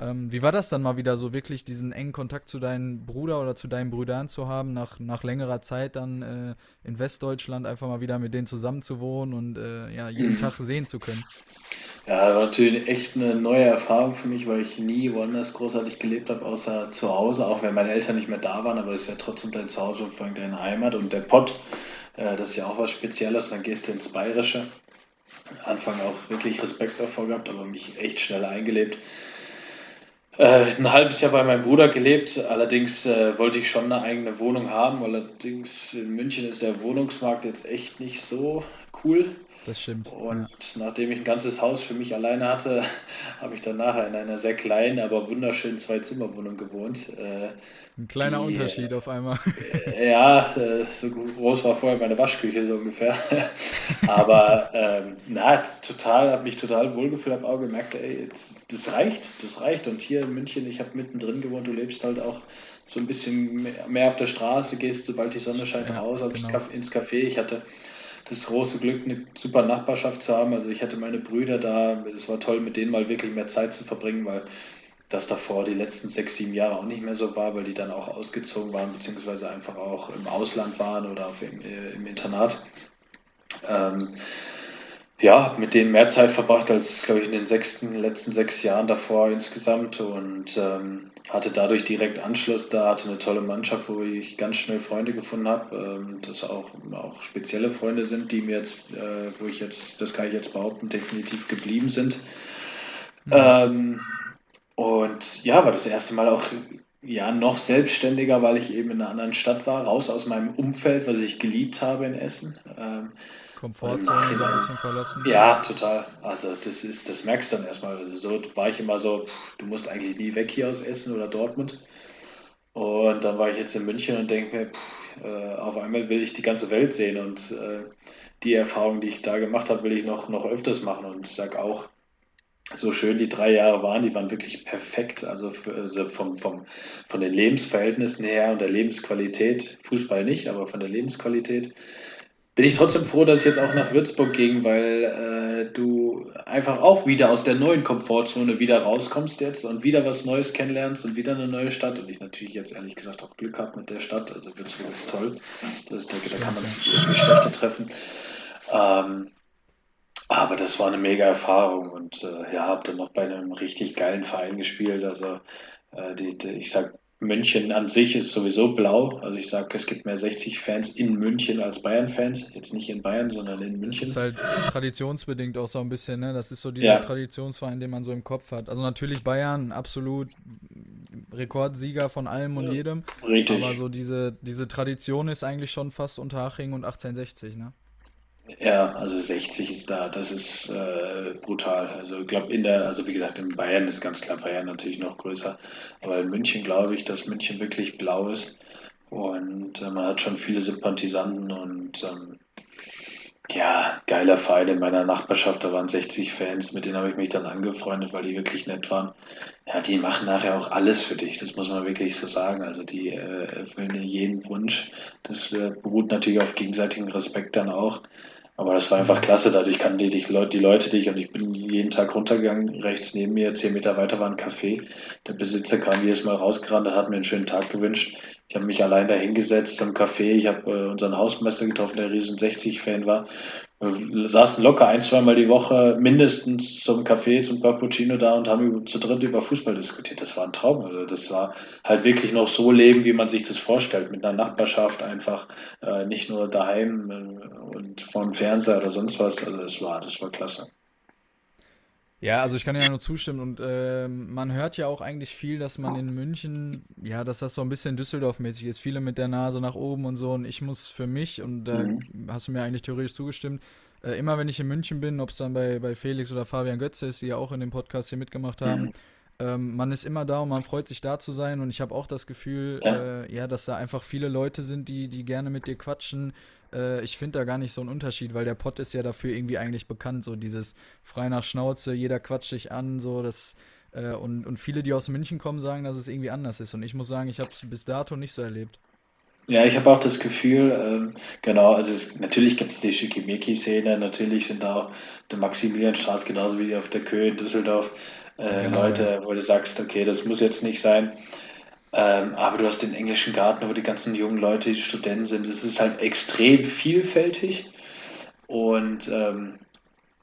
B: Ähm, wie war das dann mal wieder so wirklich diesen engen Kontakt zu deinem Bruder oder zu deinen Brüdern zu haben, nach, nach längerer Zeit dann äh, in Westdeutschland einfach mal wieder mit denen zusammen zu wohnen und äh, ja, jeden. Tag sehen zu können?
A: Ja, das war natürlich echt eine neue Erfahrung für mich, weil ich nie woanders großartig gelebt habe, außer zu Hause, auch wenn meine Eltern nicht mehr da waren, aber es ist ja trotzdem dein Zuhause und vor allem deine Heimat und der Pott, äh, das ist ja auch was Spezielles, dann gehst du ins Bayerische. Anfang auch wirklich Respekt davor gehabt, aber mich echt schnell eingelebt äh, ein halbes Jahr bei meinem Bruder gelebt. Allerdings äh, wollte ich schon eine eigene Wohnung haben. Allerdings in München ist der Wohnungsmarkt jetzt echt nicht so cool.
B: Das stimmt.
A: Und ja. nachdem ich ein ganzes Haus für mich alleine hatte, habe ich dann nachher in einer sehr kleinen, aber wunderschönen Zwei-Zimmer-Wohnung gewohnt. Äh,
B: ein kleiner die, Unterschied auf einmal.
A: Äh, ja, äh, so groß war vorher meine Waschküche so ungefähr. Aber ähm, na, total, habe mich total wohlgefühlt, habe auch gemerkt, ey, das reicht, das reicht. Und hier in München, ich habe mittendrin gewohnt, du lebst halt auch so ein bisschen mehr auf der Straße, gehst sobald die Sonne scheint ja, raus genau. ins Café. Ich hatte das große Glück, eine super Nachbarschaft zu haben. Also ich hatte meine Brüder da, es war toll, mit denen mal wirklich mehr Zeit zu verbringen, weil das davor die letzten sechs, sieben Jahre auch nicht mehr so war, weil die dann auch ausgezogen waren, beziehungsweise einfach auch im Ausland waren oder im, im Internat. Ähm, ja, mit denen mehr Zeit verbracht als, glaube ich, in den sechsten, letzten sechs Jahren davor insgesamt und ähm, hatte dadurch direkt Anschluss da, hatte eine tolle Mannschaft, wo ich ganz schnell Freunde gefunden habe, ähm, das auch, auch spezielle Freunde sind, die mir jetzt, äh, wo ich jetzt, das kann ich jetzt behaupten, definitiv geblieben sind. Mhm. Ähm, und ja, war das erste Mal auch ja noch selbstständiger, weil ich eben in einer anderen Stadt war, raus aus meinem Umfeld, was ich geliebt habe in Essen. Ähm,
B: Komfortzone so ein bisschen verlassen.
A: Ja, total. Also das ist, das merkst du dann erstmal. Also so war ich immer so, pff, du musst eigentlich nie weg hier aus Essen oder Dortmund. Und dann war ich jetzt in München und denke mir, pff, äh, auf einmal will ich die ganze Welt sehen und äh, die Erfahrung, die ich da gemacht habe, will ich noch, noch öfters machen und sage auch, so schön die drei Jahre waren, die waren wirklich perfekt. Also, also vom, vom, von den Lebensverhältnissen her und der Lebensqualität, Fußball nicht, aber von der Lebensqualität, bin ich trotzdem froh, dass ich jetzt auch nach Würzburg ging, weil äh, du einfach auch wieder aus der neuen Komfortzone wieder rauskommst jetzt und wieder was Neues kennenlernst und wieder eine neue Stadt. Und ich natürlich jetzt ehrlich gesagt auch Glück habe mit der Stadt. Also Würzburg ist toll. Das ist, da, da kann man sich wirklich schlechter treffen. Ähm, aber das war eine mega Erfahrung und äh, ja, habe dann noch bei einem richtig geilen Verein gespielt. Also äh, die, die, ich sag, München an sich ist sowieso blau. Also ich sage, es gibt mehr 60 Fans in München als Bayern-Fans. Jetzt nicht in Bayern, sondern in München.
B: Das ist halt traditionsbedingt auch so ein bisschen, ne? Das ist so dieser ja. Traditionsverein, den man so im Kopf hat. Also natürlich Bayern, absolut Rekordsieger von allem und ja. jedem. Richtig. Aber so diese, diese Tradition ist eigentlich schon fast unter Haching und 1860, ne?
A: Ja, also 60 ist da, das ist äh, brutal. Also ich glaube in der, also wie gesagt, in Bayern ist ganz klar Bayern natürlich noch größer, aber in München glaube ich, dass München wirklich blau ist. Und äh, man hat schon viele Sympathisanten und ähm, ja, geiler Verein in meiner Nachbarschaft, da waren 60 Fans, mit denen habe ich mich dann angefreundet, weil die wirklich nett waren. Ja, die machen nachher auch alles für dich, das muss man wirklich so sagen. Also die äh, erfüllen jeden Wunsch. Das äh, beruht natürlich auf gegenseitigem Respekt dann auch. Aber das war einfach klasse. Dadurch kannten die, die, die Leute dich und ich bin jeden Tag runtergegangen. Rechts neben mir, zehn Meter weiter war ein Café. Der Besitzer kam jedes Mal rausgerannt und hat mir einen schönen Tag gewünscht. Ich habe mich allein da hingesetzt zum Café. Ich habe äh, unseren Hausmeister getroffen, der riesen 60-Fan war. Wir saßen locker ein, zweimal die Woche mindestens zum Café, zum Cappuccino da und haben zu dritt über Fußball diskutiert. Das war ein Traum. Also das war halt wirklich noch so Leben, wie man sich das vorstellt, mit einer Nachbarschaft einfach, äh, nicht nur daheim äh, und vom Fernseher oder sonst was. Also das war, das war klasse.
B: Ja, also ich kann ja nur zustimmen und äh, man hört ja auch eigentlich viel, dass man in München, ja, dass das so ein bisschen Düsseldorf-mäßig ist. Viele mit der Nase nach oben und so und ich muss für mich, und da mhm. hast du mir eigentlich theoretisch zugestimmt, äh, immer wenn ich in München bin, ob es dann bei, bei Felix oder Fabian Götze ist, die ja auch in dem Podcast hier mitgemacht haben, mhm. Ähm, man ist immer da und man freut sich da zu sein und ich habe auch das Gefühl, ja. Äh, ja, dass da einfach viele Leute sind, die, die gerne mit dir quatschen, äh, ich finde da gar nicht so einen Unterschied, weil der Pott ist ja dafür irgendwie eigentlich bekannt, so dieses frei nach Schnauze, jeder quatscht dich an, so das äh, und, und viele, die aus München kommen, sagen, dass es irgendwie anders ist. Und ich muss sagen, ich habe es bis dato nicht so erlebt.
A: Ja, ich habe auch das Gefühl, ähm, genau, also es, natürlich gibt es die Schickimicki-Szene, natürlich sind da auch der Maximilianstraße genauso wie auf der Köhe in Düsseldorf äh, genau, Leute, ja. wo du sagst, okay, das muss jetzt nicht sein. Ähm, aber du hast den englischen Garten, wo die ganzen jungen Leute, die Studenten sind. Es ist halt extrem vielfältig. Und ähm,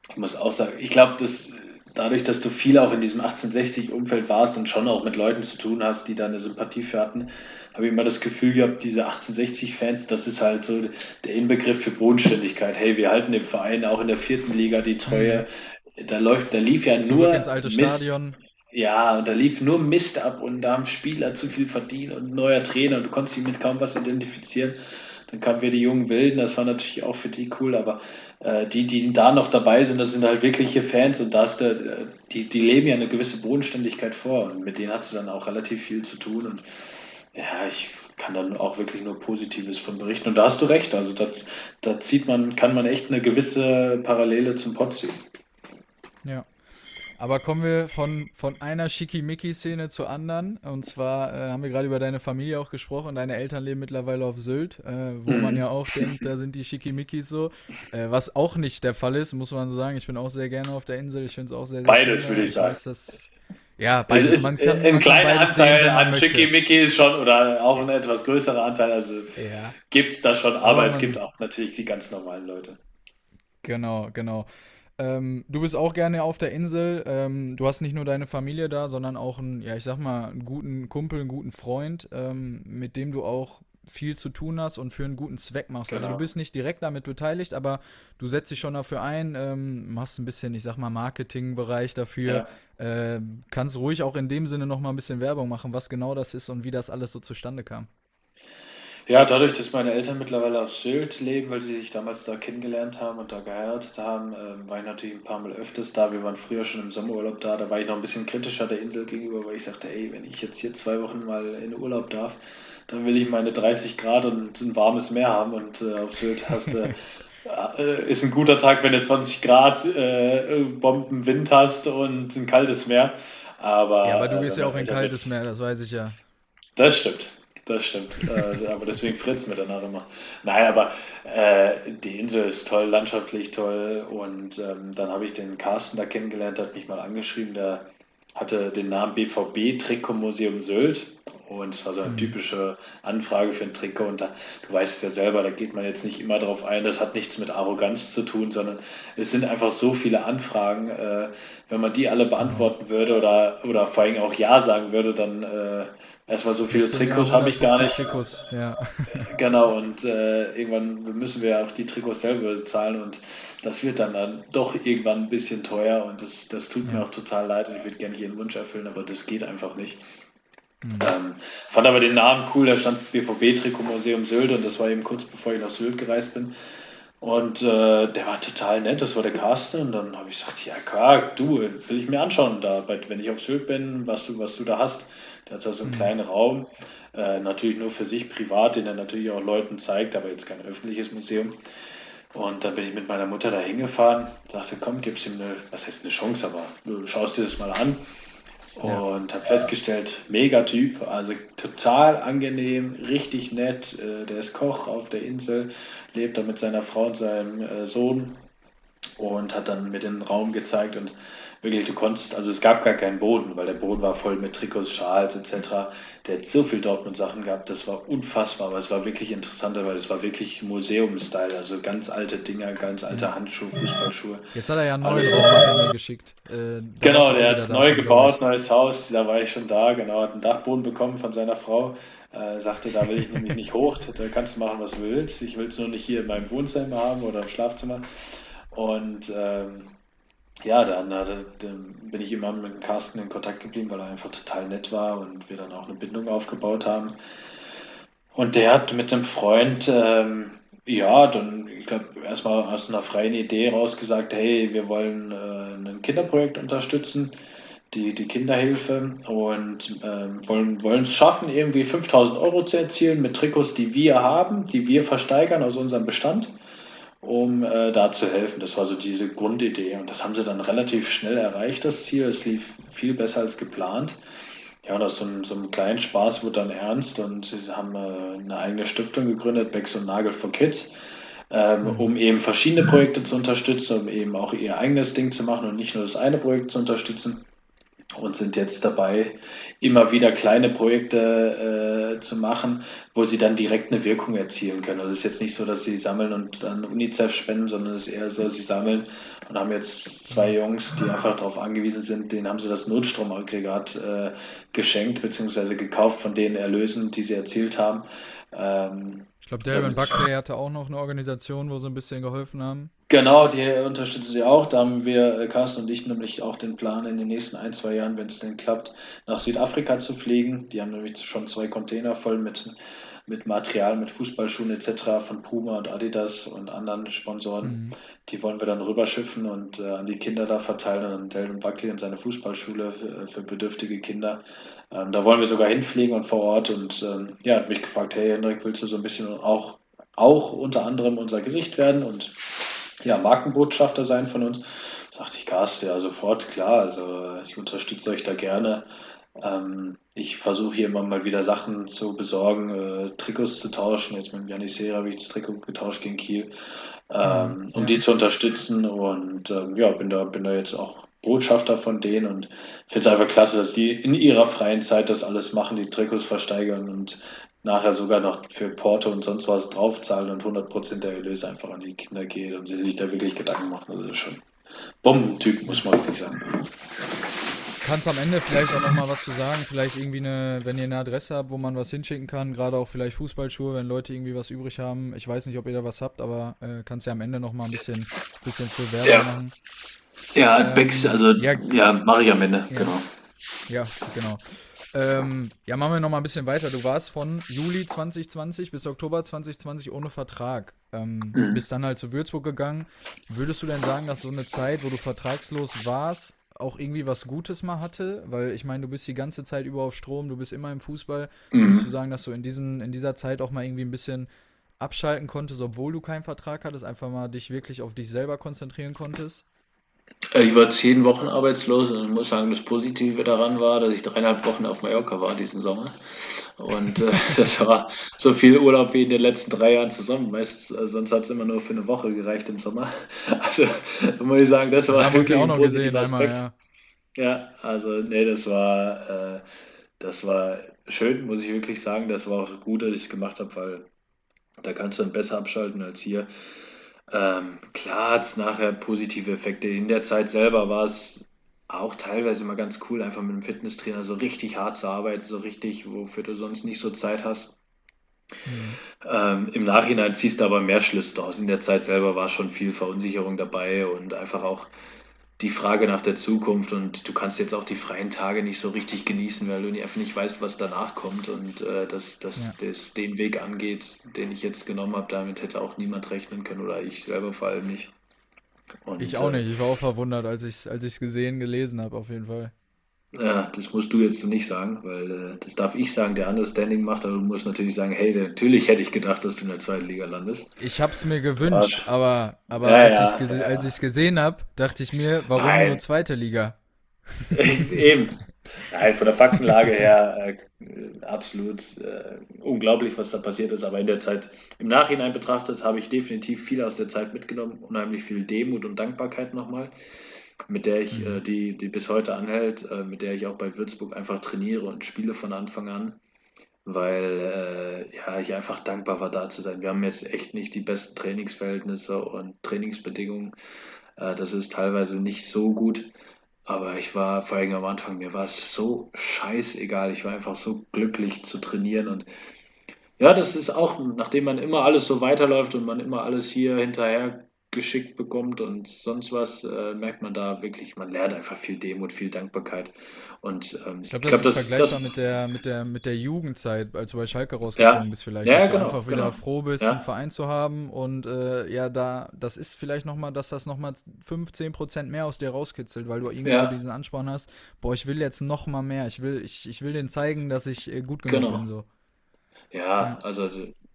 A: ich muss auch sagen, ich glaube, dass dadurch, dass du viel auch in diesem 1860-Umfeld warst und schon auch mit Leuten zu tun hast, die da eine Sympathie für hatten, habe ich immer das Gefühl gehabt, diese 1860-Fans, das ist halt so der Inbegriff für Bodenständigkeit. Hey, wir halten dem Verein auch in der vierten Liga die Treue. Da läuft, da lief ja Zurück nur
B: ins alte Mist. Stadion.
A: Ja, und da lief nur Mist ab und da haben Spieler zu viel verdient und ein neuer Trainer und du konntest dich mit kaum was identifizieren. Dann kamen wir die jungen Wilden, das war natürlich auch für die cool, aber äh, die, die da noch dabei sind, das sind halt wirkliche Fans und da ist der, die, die leben ja eine gewisse Bodenständigkeit vor und mit denen hast du dann auch relativ viel zu tun und ja, ich kann dann auch wirklich nur Positives von berichten und da hast du recht, also das, da zieht man, kann man echt eine gewisse Parallele zum Pott ziehen.
B: Aber kommen wir von, von einer Schickimicki-Szene zur anderen. Und zwar äh, haben wir gerade über deine Familie auch gesprochen. Deine Eltern leben mittlerweile auf Sylt, äh, wo mhm. man ja auch denkt, da sind die Schickimickis so. Äh, was auch nicht der Fall ist, muss man sagen. Ich bin auch sehr gerne auf der Insel. Ich finde es auch sehr, sehr
A: Beides, würde ich sagen. Weiß,
B: dass, ja, beides.
A: Ist man kann, ein kleiner Anteil sehen, an Schickimicki schon oder auch ein etwas größerer Anteil. Also ja. gibt es da schon, aber, aber es gibt auch natürlich die ganz normalen Leute.
B: Genau, genau. Ähm, du bist auch gerne auf der Insel. Ähm, du hast nicht nur deine Familie da, sondern auch einen, ja, ich sag mal, einen guten Kumpel, einen guten Freund, ähm, mit dem du auch viel zu tun hast und für einen guten Zweck machst. Genau. Also du genau. bist nicht direkt damit beteiligt, aber du setzt dich schon dafür ein, ähm, machst ein bisschen, ich sag mal, Marketingbereich dafür. Ja. Äh, kannst ruhig auch in dem Sinne noch mal ein bisschen Werbung machen, was genau das ist und wie das alles so zustande kam.
A: Ja, dadurch, dass meine Eltern mittlerweile auf Sylt leben, weil sie sich damals da kennengelernt haben und da geheiratet haben, ähm, war ich natürlich ein paar Mal öfters da. Wir waren früher schon im Sommerurlaub da. Da war ich noch ein bisschen kritischer der Insel gegenüber, weil ich sagte, ey, wenn ich jetzt hier zwei Wochen mal in Urlaub darf, dann will ich meine 30 Grad und ein warmes Meer haben. Und äh, auf Sylt hast du. Äh, ist ein guter Tag, wenn du 20 Grad äh, Bombenwind hast und ein kaltes Meer. Aber,
B: ja, aber du gehst äh, ja auch in kaltes Meer, das weiß ich ja.
A: Das stimmt. Das stimmt. äh, aber deswegen fritzt mir danach immer. Nein, aber äh, die Insel ist toll, landschaftlich toll. Und ähm, dann habe ich den Carsten da kennengelernt, hat mich mal angeschrieben. Der hatte den Namen BVB Trikotmuseum Sylt. Und es war so eine mhm. typische Anfrage für ein Trikot. Und da, du weißt es ja selber, da geht man jetzt nicht immer drauf ein. Das hat nichts mit Arroganz zu tun, sondern es sind einfach so viele Anfragen. Äh, wenn man die alle beantworten würde oder, oder vor allem auch Ja sagen würde, dann äh, Erstmal so viele Trikots habe ich gar nicht.
B: Trikots, ja.
A: Genau, und äh, irgendwann müssen wir auch die Trikots selber bezahlen und das wird dann, dann doch irgendwann ein bisschen teuer und das, das tut ja. mir auch total leid und ich würde gerne jeden Wunsch erfüllen, aber das geht einfach nicht. Mhm. Ähm, fand aber den Namen cool, da stand BVB Trikotmuseum Sylt und das war eben kurz bevor ich nach Sylt gereist bin. Und äh, der war total nett, das war der Carsten. Und dann habe ich gesagt, ja klar, du, will ich mir anschauen, da, wenn ich auf Sylt bin, was du, was du da hast. Der hat da so einen mhm. kleinen Raum, äh, natürlich nur für sich privat, den er natürlich auch Leuten zeigt, aber jetzt kein öffentliches Museum. Und dann bin ich mit meiner Mutter da hingefahren, sagte, komm, gib's ihm eine, was heißt eine Chance, aber du schaust dir das mal an. Und habe festgestellt, mega Typ, also total angenehm, richtig nett. Äh, der ist Koch auf der Insel, lebt da mit seiner Frau und seinem äh, Sohn und hat dann mir den Raum gezeigt und wirklich, du konntest, also es gab gar keinen Boden, weil der Boden war voll mit Trikots, Schals etc. Der hat so viel Dortmund-Sachen gehabt, das war unfassbar, aber es war wirklich interessant, weil es war wirklich Museum-Style, also ganz alte Dinger, ganz alte. Handschuhe, Fußballschuhe.
B: Jetzt hat er ja Raum mir geschickt.
A: Äh, genau, der hat neu gebaut, neues Haus, da war ich schon da, genau, hat einen Dachboden bekommen von seiner Frau. Äh, sagte, da will ich nämlich nicht hoch, da kannst du machen, was du willst. Ich will es nur nicht hier in meinem Wohnzimmer haben oder im Schlafzimmer. Und ähm, ja, dann, dann bin ich immer mit Carsten in Kontakt geblieben, weil er einfach total nett war und wir dann auch eine Bindung aufgebaut haben. Und der hat mit einem Freund, ähm, ja, dann, ich glaube, erstmal aus einer freien Idee rausgesagt, hey, wir wollen äh, ein Kinderprojekt unterstützen, die, die Kinderhilfe, und ähm, wollen, wollen es schaffen, irgendwie 5000 Euro zu erzielen mit Trikots, die wir haben, die wir versteigern aus unserem Bestand um äh, da zu helfen. Das war so diese Grundidee. Und das haben sie dann relativ schnell erreicht, das Ziel. Es lief viel besser als geplant. Ja, und aus so einem, so einem kleinen Spaß wurde dann ernst und sie haben äh, eine eigene Stiftung gegründet, Becks und Nagel for Kids, ähm, mhm. um eben verschiedene Projekte zu unterstützen, um eben auch ihr eigenes Ding zu machen und nicht nur das eine Projekt zu unterstützen und sind jetzt dabei, immer wieder kleine Projekte äh, zu machen, wo sie dann direkt eine Wirkung erzielen können. Also es ist jetzt nicht so, dass sie sammeln und dann UNICEF spenden, sondern es ist eher so, sie sammeln und haben jetzt zwei Jungs, die einfach darauf angewiesen sind, denen haben sie das Notstromaggregat äh, geschenkt bzw. gekauft von den Erlösen, die sie erzielt haben.
B: Ähm, ich glaube, Darren Buckley hatte auch noch eine Organisation, wo sie ein bisschen geholfen haben.
A: Genau, die unterstützen sie auch. Da haben wir, äh, Carsten und ich, nämlich auch den Plan, in den nächsten ein, zwei Jahren, wenn es denn klappt, nach Südafrika zu fliegen. Die haben nämlich schon zwei Container voll mit, mit Material, mit Fußballschuhen etc. von Puma und Adidas und anderen Sponsoren. Mhm. Die wollen wir dann rüberschiffen und äh, an die Kinder da verteilen und an Delvin Buckley und seine Fußballschule für, für bedürftige Kinder. Ähm, da wollen wir sogar hinfliegen und vor Ort. Und ähm, ja, hat mich gefragt, hey Hendrik, willst du so ein bisschen auch, auch unter anderem unser Gesicht werden und ja, Markenbotschafter sein von uns? Sagte ich, Carsten, ja, sofort, klar. Also ich unterstütze euch da gerne. Ähm, ich versuche hier immer mal wieder Sachen zu besorgen, äh, Trikots zu tauschen. Jetzt mit Janis ich das Trikot getauscht gegen Kiel, ähm, um ja. die zu unterstützen. Und ähm, ja, bin da, bin da jetzt auch Botschafter von denen und finde es einfach klasse, dass die in ihrer freien Zeit das alles machen, die Trikots versteigern und nachher sogar noch für Porto und sonst was draufzahlen und 100% der Erlöse einfach an die Kinder geht und sie sich da wirklich Gedanken machen. Also das ist schon Bombentyp, muss man wirklich sagen.
B: Kannst am Ende vielleicht auch nochmal was zu sagen, vielleicht irgendwie eine, wenn ihr eine Adresse habt, wo man was hinschicken kann, gerade auch vielleicht Fußballschuhe, wenn Leute irgendwie was übrig haben. Ich weiß nicht, ob ihr da was habt, aber äh, kannst ja am Ende nochmal ein bisschen, bisschen für Werbung ja. machen.
A: Ja, ähm, Becks, also ja, ja mache ich am Ende, ja. genau.
B: Ja, genau. Ähm, ja, machen wir noch mal ein bisschen weiter. Du warst von Juli 2020 bis Oktober 2020 ohne Vertrag. Ähm, mhm. Bist dann halt zu Würzburg gegangen. Würdest du denn sagen, dass so eine Zeit, wo du vertragslos warst, auch irgendwie was Gutes mal hatte? Weil ich meine, du bist die ganze Zeit über auf Strom, du bist immer im Fußball. Mhm. Würdest du sagen, dass du in, diesen, in dieser Zeit auch mal irgendwie ein bisschen abschalten konntest, obwohl du keinen Vertrag hattest, einfach mal dich wirklich auf dich selber konzentrieren konntest?
A: Äh, ich war zehn Wochen arbeitslos und ich muss sagen, das Positive daran war, dass ich dreieinhalb Wochen auf Mallorca war diesen Sommer. Und äh, das war so viel Urlaub wie in den letzten drei Jahren zusammen. Meist, äh, sonst hat es immer nur für eine Woche gereicht im Sommer. Also da muss ich sagen, das war
B: haben wirklich auch ein positiver gesehen,
A: Aspekt. Einmal, ja. ja. also nee, das war, äh, das war schön, muss ich wirklich sagen. Das war auch gut, dass ich es gemacht habe, weil da kannst du dann besser abschalten als hier. Ähm, klar hat es nachher positive Effekte. In der Zeit selber war es auch teilweise mal ganz cool, einfach mit einem Fitnesstrainer so richtig hart zu arbeiten, so richtig, wofür du sonst nicht so Zeit hast. Mhm. Ähm, Im Nachhinein ziehst du aber mehr Schlüsse draus. In der Zeit selber war schon viel Verunsicherung dabei und einfach auch die Frage nach der Zukunft und du kannst jetzt auch die freien Tage nicht so richtig genießen, weil du einfach nicht weißt, was danach kommt und äh, dass, dass ja. das den Weg angeht, den ich jetzt genommen habe, damit hätte auch niemand rechnen können oder ich selber vor allem nicht.
B: Und, ich auch äh, nicht, ich war auch verwundert, als ich es als gesehen, gelesen habe, auf jeden Fall.
A: Ja, das musst du jetzt nicht sagen, weil äh, das darf ich sagen, der Understanding macht, aber du musst natürlich sagen, hey, natürlich hätte ich gedacht, dass du in der zweiten Liga landest.
B: Ich habe es mir gewünscht, ja. aber, aber ja, als ja, ich es als gesehen habe, dachte ich mir, warum Nein. nur zweite Liga?
A: Eben. Nein, von der Faktenlage her äh, absolut äh, unglaublich, was da passiert ist. Aber in der Zeit, im Nachhinein betrachtet, habe ich definitiv viel aus der Zeit mitgenommen. Unheimlich viel Demut und Dankbarkeit nochmal mit der ich, mhm. äh, die, die bis heute anhält, äh, mit der ich auch bei Würzburg einfach trainiere und spiele von Anfang an, weil äh, ja, ich einfach dankbar war, da zu sein. Wir haben jetzt echt nicht die besten Trainingsverhältnisse und Trainingsbedingungen. Äh, das ist teilweise nicht so gut. Aber ich war vor allem am Anfang, mir war es so scheißegal. Ich war einfach so glücklich zu trainieren und ja, das ist auch, nachdem man immer alles so weiterläuft und man immer alles hier hinterher geschickt bekommt und sonst was, äh, merkt man da wirklich, man lernt einfach viel Demut, viel Dankbarkeit. Und ähm,
B: ich glaube, das glaub, ist das, vergleichbar das, mit, der, mit, der, mit der Jugendzeit, als du bei Schalke rausgekommen ja, bist, vielleicht, ja, dass genau, du einfach wieder genau. froh bist, ja. einen Verein zu haben. Und äh, ja, da, das ist vielleicht nochmal, dass das nochmal 15 Prozent mehr aus dir rauskitzelt, weil du irgendwie ja. so diesen Ansporn hast, boah, ich will jetzt nochmal mehr, ich will, ich, ich will denen zeigen, dass ich äh, gut genug genau. bin. So.
A: Ja, also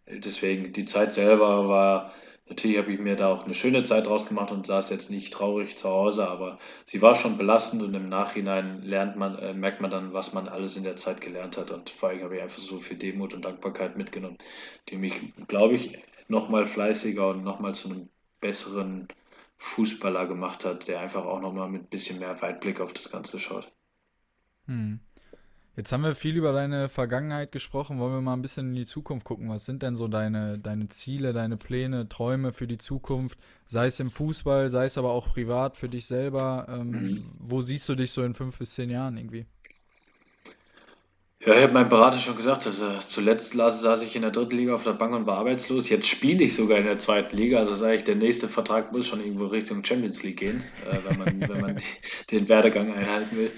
A: deswegen, die Zeit selber war Natürlich habe ich mir da auch eine schöne Zeit draus gemacht und saß jetzt nicht traurig zu Hause, aber sie war schon belastend und im Nachhinein lernt man, äh, merkt man dann, was man alles in der Zeit gelernt hat. Und vor allem habe ich einfach so viel Demut und Dankbarkeit mitgenommen, die mich, glaube ich, nochmal fleißiger und nochmal zu einem besseren Fußballer gemacht hat, der einfach auch nochmal mit ein bisschen mehr Weitblick auf das Ganze schaut.
B: Hm. Jetzt haben wir viel über deine Vergangenheit gesprochen. Wollen wir mal ein bisschen in die Zukunft gucken? Was sind denn so deine, deine Ziele, deine Pläne, Träume für die Zukunft? Sei es im Fußball, sei es aber auch privat für dich selber. Ähm, mhm. Wo siehst du dich so in fünf bis zehn Jahren irgendwie?
A: Ja, ich habe meinem Berater schon gesagt, also zuletzt saß ich in der dritten Liga auf der Bank und war arbeitslos. Jetzt spiele ich sogar in der zweiten Liga. Also sage ich, der nächste Vertrag muss schon irgendwo Richtung Champions League gehen, äh, wenn man, wenn man die, den Werdegang einhalten will.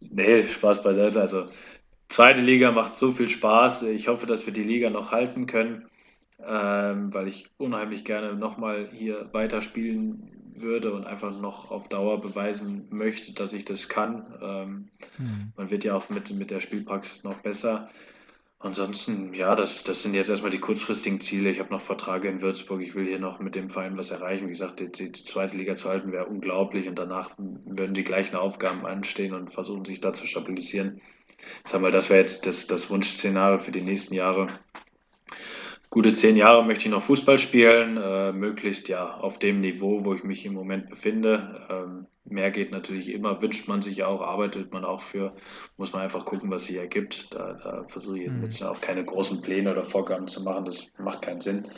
A: Nee, Spaß beiseite. Also zweite Liga macht so viel Spaß. Ich hoffe, dass wir die Liga noch halten können, ähm, weil ich unheimlich gerne nochmal hier weiterspielen würde und einfach noch auf Dauer beweisen möchte, dass ich das kann. Ähm, mhm. Man wird ja auch mit, mit der Spielpraxis noch besser. Ansonsten, ja, das, das sind jetzt erstmal die kurzfristigen Ziele. Ich habe noch Verträge in Würzburg. Ich will hier noch mit dem Verein was erreichen. Wie gesagt, die, die zweite Liga zu halten wäre unglaublich und danach würden die gleichen Aufgaben anstehen und versuchen sich da zu stabilisieren. Sag mal, das wäre jetzt das, das Wunschszenario für die nächsten Jahre gute zehn Jahre möchte ich noch Fußball spielen, äh, möglichst ja auf dem Niveau, wo ich mich im Moment befinde. Ähm, mehr geht natürlich immer, wünscht man sich auch, arbeitet man auch für, muss man einfach gucken, was sich ergibt. Da, da versuche ich mhm. jetzt auch keine großen Pläne oder Vorgaben zu machen, das macht keinen Sinn.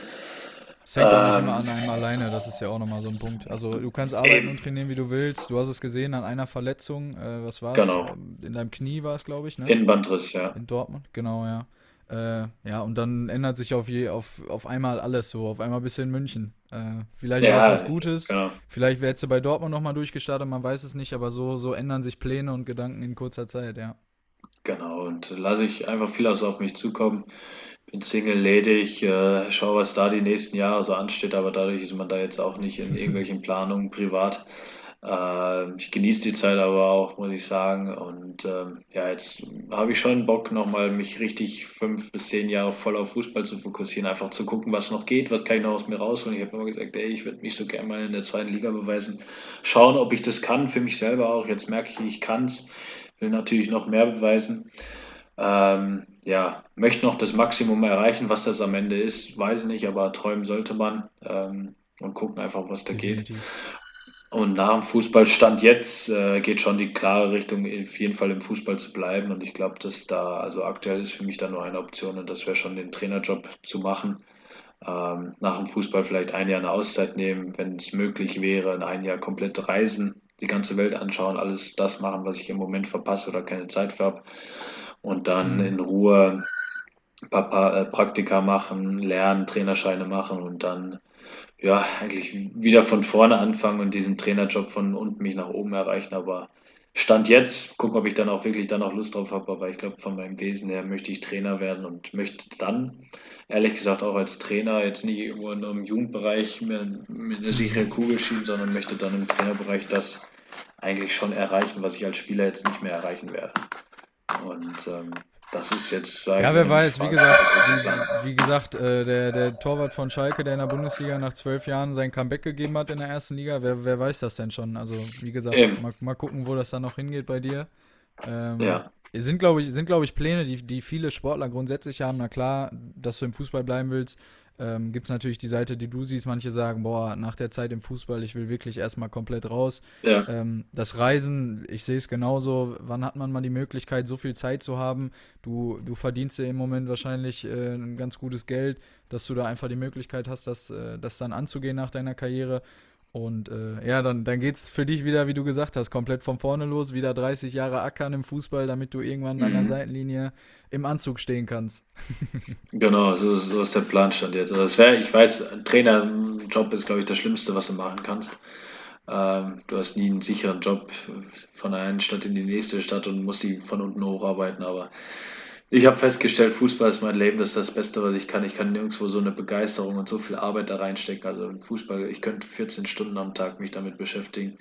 B: Es hängt auch nicht immer an einem alleine, das ist ja auch nochmal so ein Punkt. Also du kannst arbeiten eben. und trainieren, wie du willst. Du hast es gesehen an einer Verletzung, äh, was war es? Genau. In deinem Knie war es, glaube ich, ne?
A: Innenbandriss, ja.
B: In Dortmund, genau, ja. Äh, ja, und dann ändert sich auf, je, auf, auf einmal alles so. Auf einmal bist du in München. Äh, vielleicht ja, war es was Gutes. Genau. Vielleicht wärst du bei Dortmund nochmal durchgestartet, man weiß es nicht, aber so, so ändern sich Pläne und Gedanken in kurzer Zeit, ja.
A: Genau, und lasse ich einfach vieles auf mich zukommen. Bin Single, ledig, äh, schau, was da die nächsten Jahre so ansteht, aber dadurch ist man da jetzt auch nicht in irgendwelchen Planungen privat. Äh, ich genieße die Zeit aber auch, muss ich sagen. Und ähm, ja, jetzt habe ich schon Bock, nochmal mich richtig fünf bis zehn Jahre voll auf Fußball zu fokussieren, einfach zu gucken, was noch geht, was kann ich noch aus mir rausholen. Ich habe immer gesagt, ey, ich würde mich so gerne mal in der zweiten Liga beweisen, schauen, ob ich das kann, für mich selber auch. Jetzt merke ich, ich kann es, will natürlich noch mehr beweisen. Ähm, ja, möchte noch das Maximum erreichen, was das am Ende ist, weiß ich nicht, aber träumen sollte man ähm, und gucken einfach, was da Definitiv. geht. Und nach dem Fußballstand jetzt äh, geht schon die klare Richtung, auf jeden Fall im Fußball zu bleiben. Und ich glaube, dass da, also aktuell ist für mich da nur eine Option und das wäre schon den Trainerjob zu machen. Ähm, nach dem Fußball vielleicht ein Jahr eine Auszeit nehmen, wenn es möglich wäre, ein Jahr komplett reisen, die ganze Welt anschauen, alles das machen, was ich im Moment verpasse oder keine Zeit für habe. Und dann mhm. in Ruhe ein paar, paar äh, Praktika machen, lernen, Trainerscheine machen und dann ja, eigentlich wieder von vorne anfangen und diesen Trainerjob von unten mich nach oben erreichen. Aber Stand jetzt, gucken, ob ich dann auch wirklich dann auch Lust drauf habe. Aber ich glaube, von meinem Wesen her möchte ich Trainer werden und möchte dann, ehrlich gesagt, auch als Trainer jetzt nicht nur im Jugendbereich mir, mir eine sichere Kugel schieben, sondern möchte dann im Trainerbereich das eigentlich schon erreichen, was ich als Spieler jetzt nicht mehr erreichen werde. Und ähm, das ist jetzt.
B: Ja, wer weiß, wie gesagt, wie, wie gesagt äh, der, der Torwart von Schalke, der in der Bundesliga nach zwölf Jahren sein Comeback gegeben hat in der ersten Liga, wer, wer weiß das denn schon? Also, wie gesagt, mal, mal gucken, wo das dann noch hingeht bei dir. Ähm, ja. Sind, glaube ich, sind, glaube ich, Pläne, die, die viele Sportler grundsätzlich haben. Na klar, dass du im Fußball bleiben willst, ähm, gibt es natürlich die Seite, die du siehst. Manche sagen, boah, nach der Zeit im Fußball, ich will wirklich erstmal komplett raus. Ja. Ähm, das Reisen, ich sehe es genauso. Wann hat man mal die Möglichkeit, so viel Zeit zu haben? Du, du verdienst ja im Moment wahrscheinlich äh, ein ganz gutes Geld, dass du da einfach die Möglichkeit hast, das, äh, das dann anzugehen nach deiner Karriere. Und äh, ja, dann, dann geht es für dich wieder, wie du gesagt hast, komplett von vorne los, wieder 30 Jahre ackern im Fußball, damit du irgendwann mhm. an der mhm. Seitenlinie im Anzug stehen kannst.
A: genau, so, so, ist der Planstand jetzt. Also das wäre, ich weiß, ein Trainerjob ist, glaube ich, das Schlimmste, was du machen kannst. Ähm, du hast nie einen sicheren Job von der einen Stadt in die nächste Stadt und musst die von unten hocharbeiten, aber ich habe festgestellt, Fußball ist mein Leben, das ist das Beste, was ich kann. Ich kann nirgendwo so eine Begeisterung und so viel Arbeit da reinstecken. Also Fußball, ich könnte 14 Stunden am Tag mich damit beschäftigen.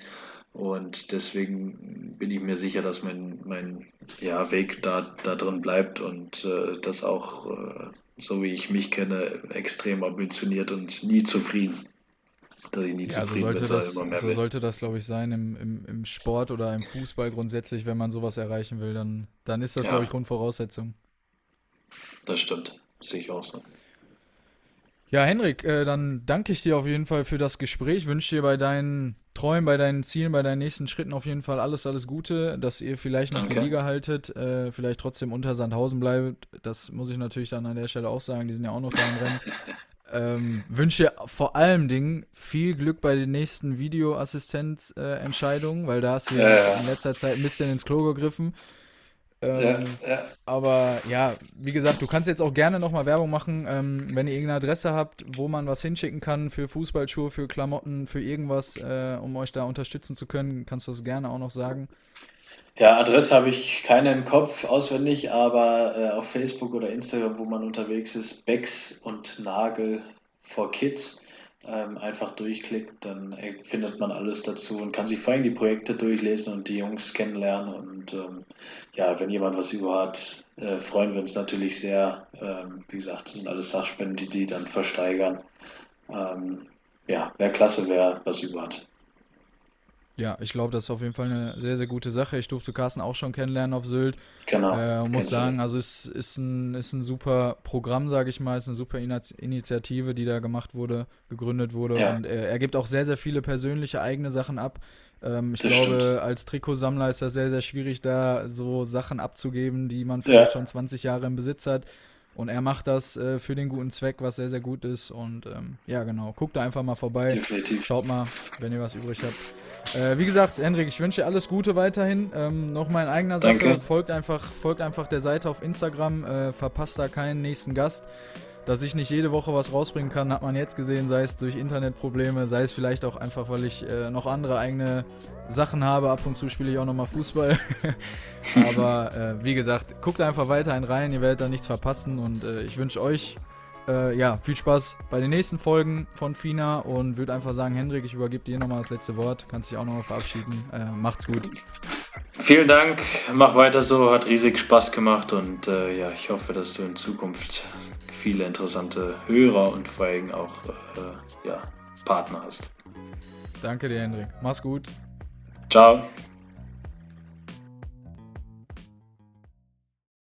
A: Und deswegen bin ich mir sicher, dass mein, mein ja, Weg da, da drin bleibt und äh, das auch, äh, so wie ich mich kenne, extrem ambitioniert und nie zufrieden.
B: Dass ich nie ja, zufrieden so sollte bin, das, immer mehr so sollte das, glaube ich, sein im, im, im Sport oder im Fußball grundsätzlich, wenn man sowas erreichen will, dann, dann ist das, ja. glaube ich, Grundvoraussetzung.
A: Das stimmt, sehe ich auch so.
B: Ja, Henrik, äh, dann danke ich dir auf jeden Fall für das Gespräch. Wünsche dir bei deinen Träumen, bei deinen Zielen, bei deinen nächsten Schritten auf jeden Fall alles, alles Gute, dass ihr vielleicht noch danke. die Liga haltet, äh, vielleicht trotzdem unter Sandhausen bleibt. Das muss ich natürlich dann an der Stelle auch sagen, die sind ja auch noch da im Rennen. Ähm, wünsche vor allem Dingen viel Glück bei den nächsten Videoassistenzentscheidungen, äh, weil da hast du ja, ja, in letzter Zeit ein bisschen ins Klo gegriffen. Ähm, ja, ja. Aber ja, wie gesagt, du kannst jetzt auch gerne nochmal Werbung machen, ähm, wenn ihr irgendeine Adresse habt, wo man was hinschicken kann für Fußballschuhe, für Klamotten, für irgendwas, äh, um euch da unterstützen zu können, kannst du das gerne auch noch sagen.
A: Ja, Adresse habe ich keine im Kopf auswendig, aber äh, auf Facebook oder Instagram, wo man unterwegs ist, Becks und Nagel for Kids, ähm, einfach durchklickt, dann äh, findet man alles dazu und kann sich vor allem die Projekte durchlesen und die Jungs kennenlernen. Und ähm, ja, wenn jemand was über hat, äh, freuen wir uns natürlich sehr. Ähm, wie gesagt, das sind alles Sachspenden, die die dann versteigern. Ähm, ja, wäre klasse, wer was über hat.
B: Ja, ich glaube, das ist auf jeden Fall eine sehr, sehr gute Sache. Ich durfte Carsten auch schon kennenlernen auf Sylt. Genau. Äh, muss sagen, also es ist ein, ist ein super Programm, sage ich mal, es ist eine super Initiative, die da gemacht wurde, gegründet wurde. Ja. Und er, er gibt auch sehr, sehr viele persönliche eigene Sachen ab. Ähm, ich das glaube, stimmt. als Trikotsammler ist das sehr, sehr schwierig, da so Sachen abzugeben, die man vielleicht ja. schon 20 Jahre im Besitz hat. Und er macht das äh, für den guten Zweck, was sehr, sehr gut ist. Und ähm, ja, genau. Guckt da einfach mal vorbei. Definitiv. Schaut mal, wenn ihr was übrig habt. Äh, wie gesagt, Hendrik, ich wünsche dir alles Gute weiterhin. Ähm, noch mal in eigener Sache. Danke. Folgt einfach, folgt einfach der Seite auf Instagram. Äh, verpasst da keinen nächsten Gast. Dass ich nicht jede Woche was rausbringen kann, hat man jetzt gesehen, sei es durch Internetprobleme, sei es vielleicht auch einfach, weil ich äh, noch andere eigene Sachen habe. Ab und zu spiele ich auch nochmal Fußball. Aber äh, wie gesagt, guckt einfach weiterhin rein, ihr werdet da nichts verpassen und äh, ich wünsche euch äh, ja, viel Spaß bei den nächsten Folgen von FINA und würde einfach sagen, Hendrik, ich übergebe dir nochmal das letzte Wort. Kannst dich auch nochmal verabschieden. Äh, macht's gut.
A: Vielen Dank, mach weiter so, hat riesig Spaß gemacht und äh, ja, ich hoffe, dass du in Zukunft viele interessante Hörer und vor allem auch äh, ja, Partner hast.
B: Danke dir, Hendrik. Mach's gut.
A: Ciao.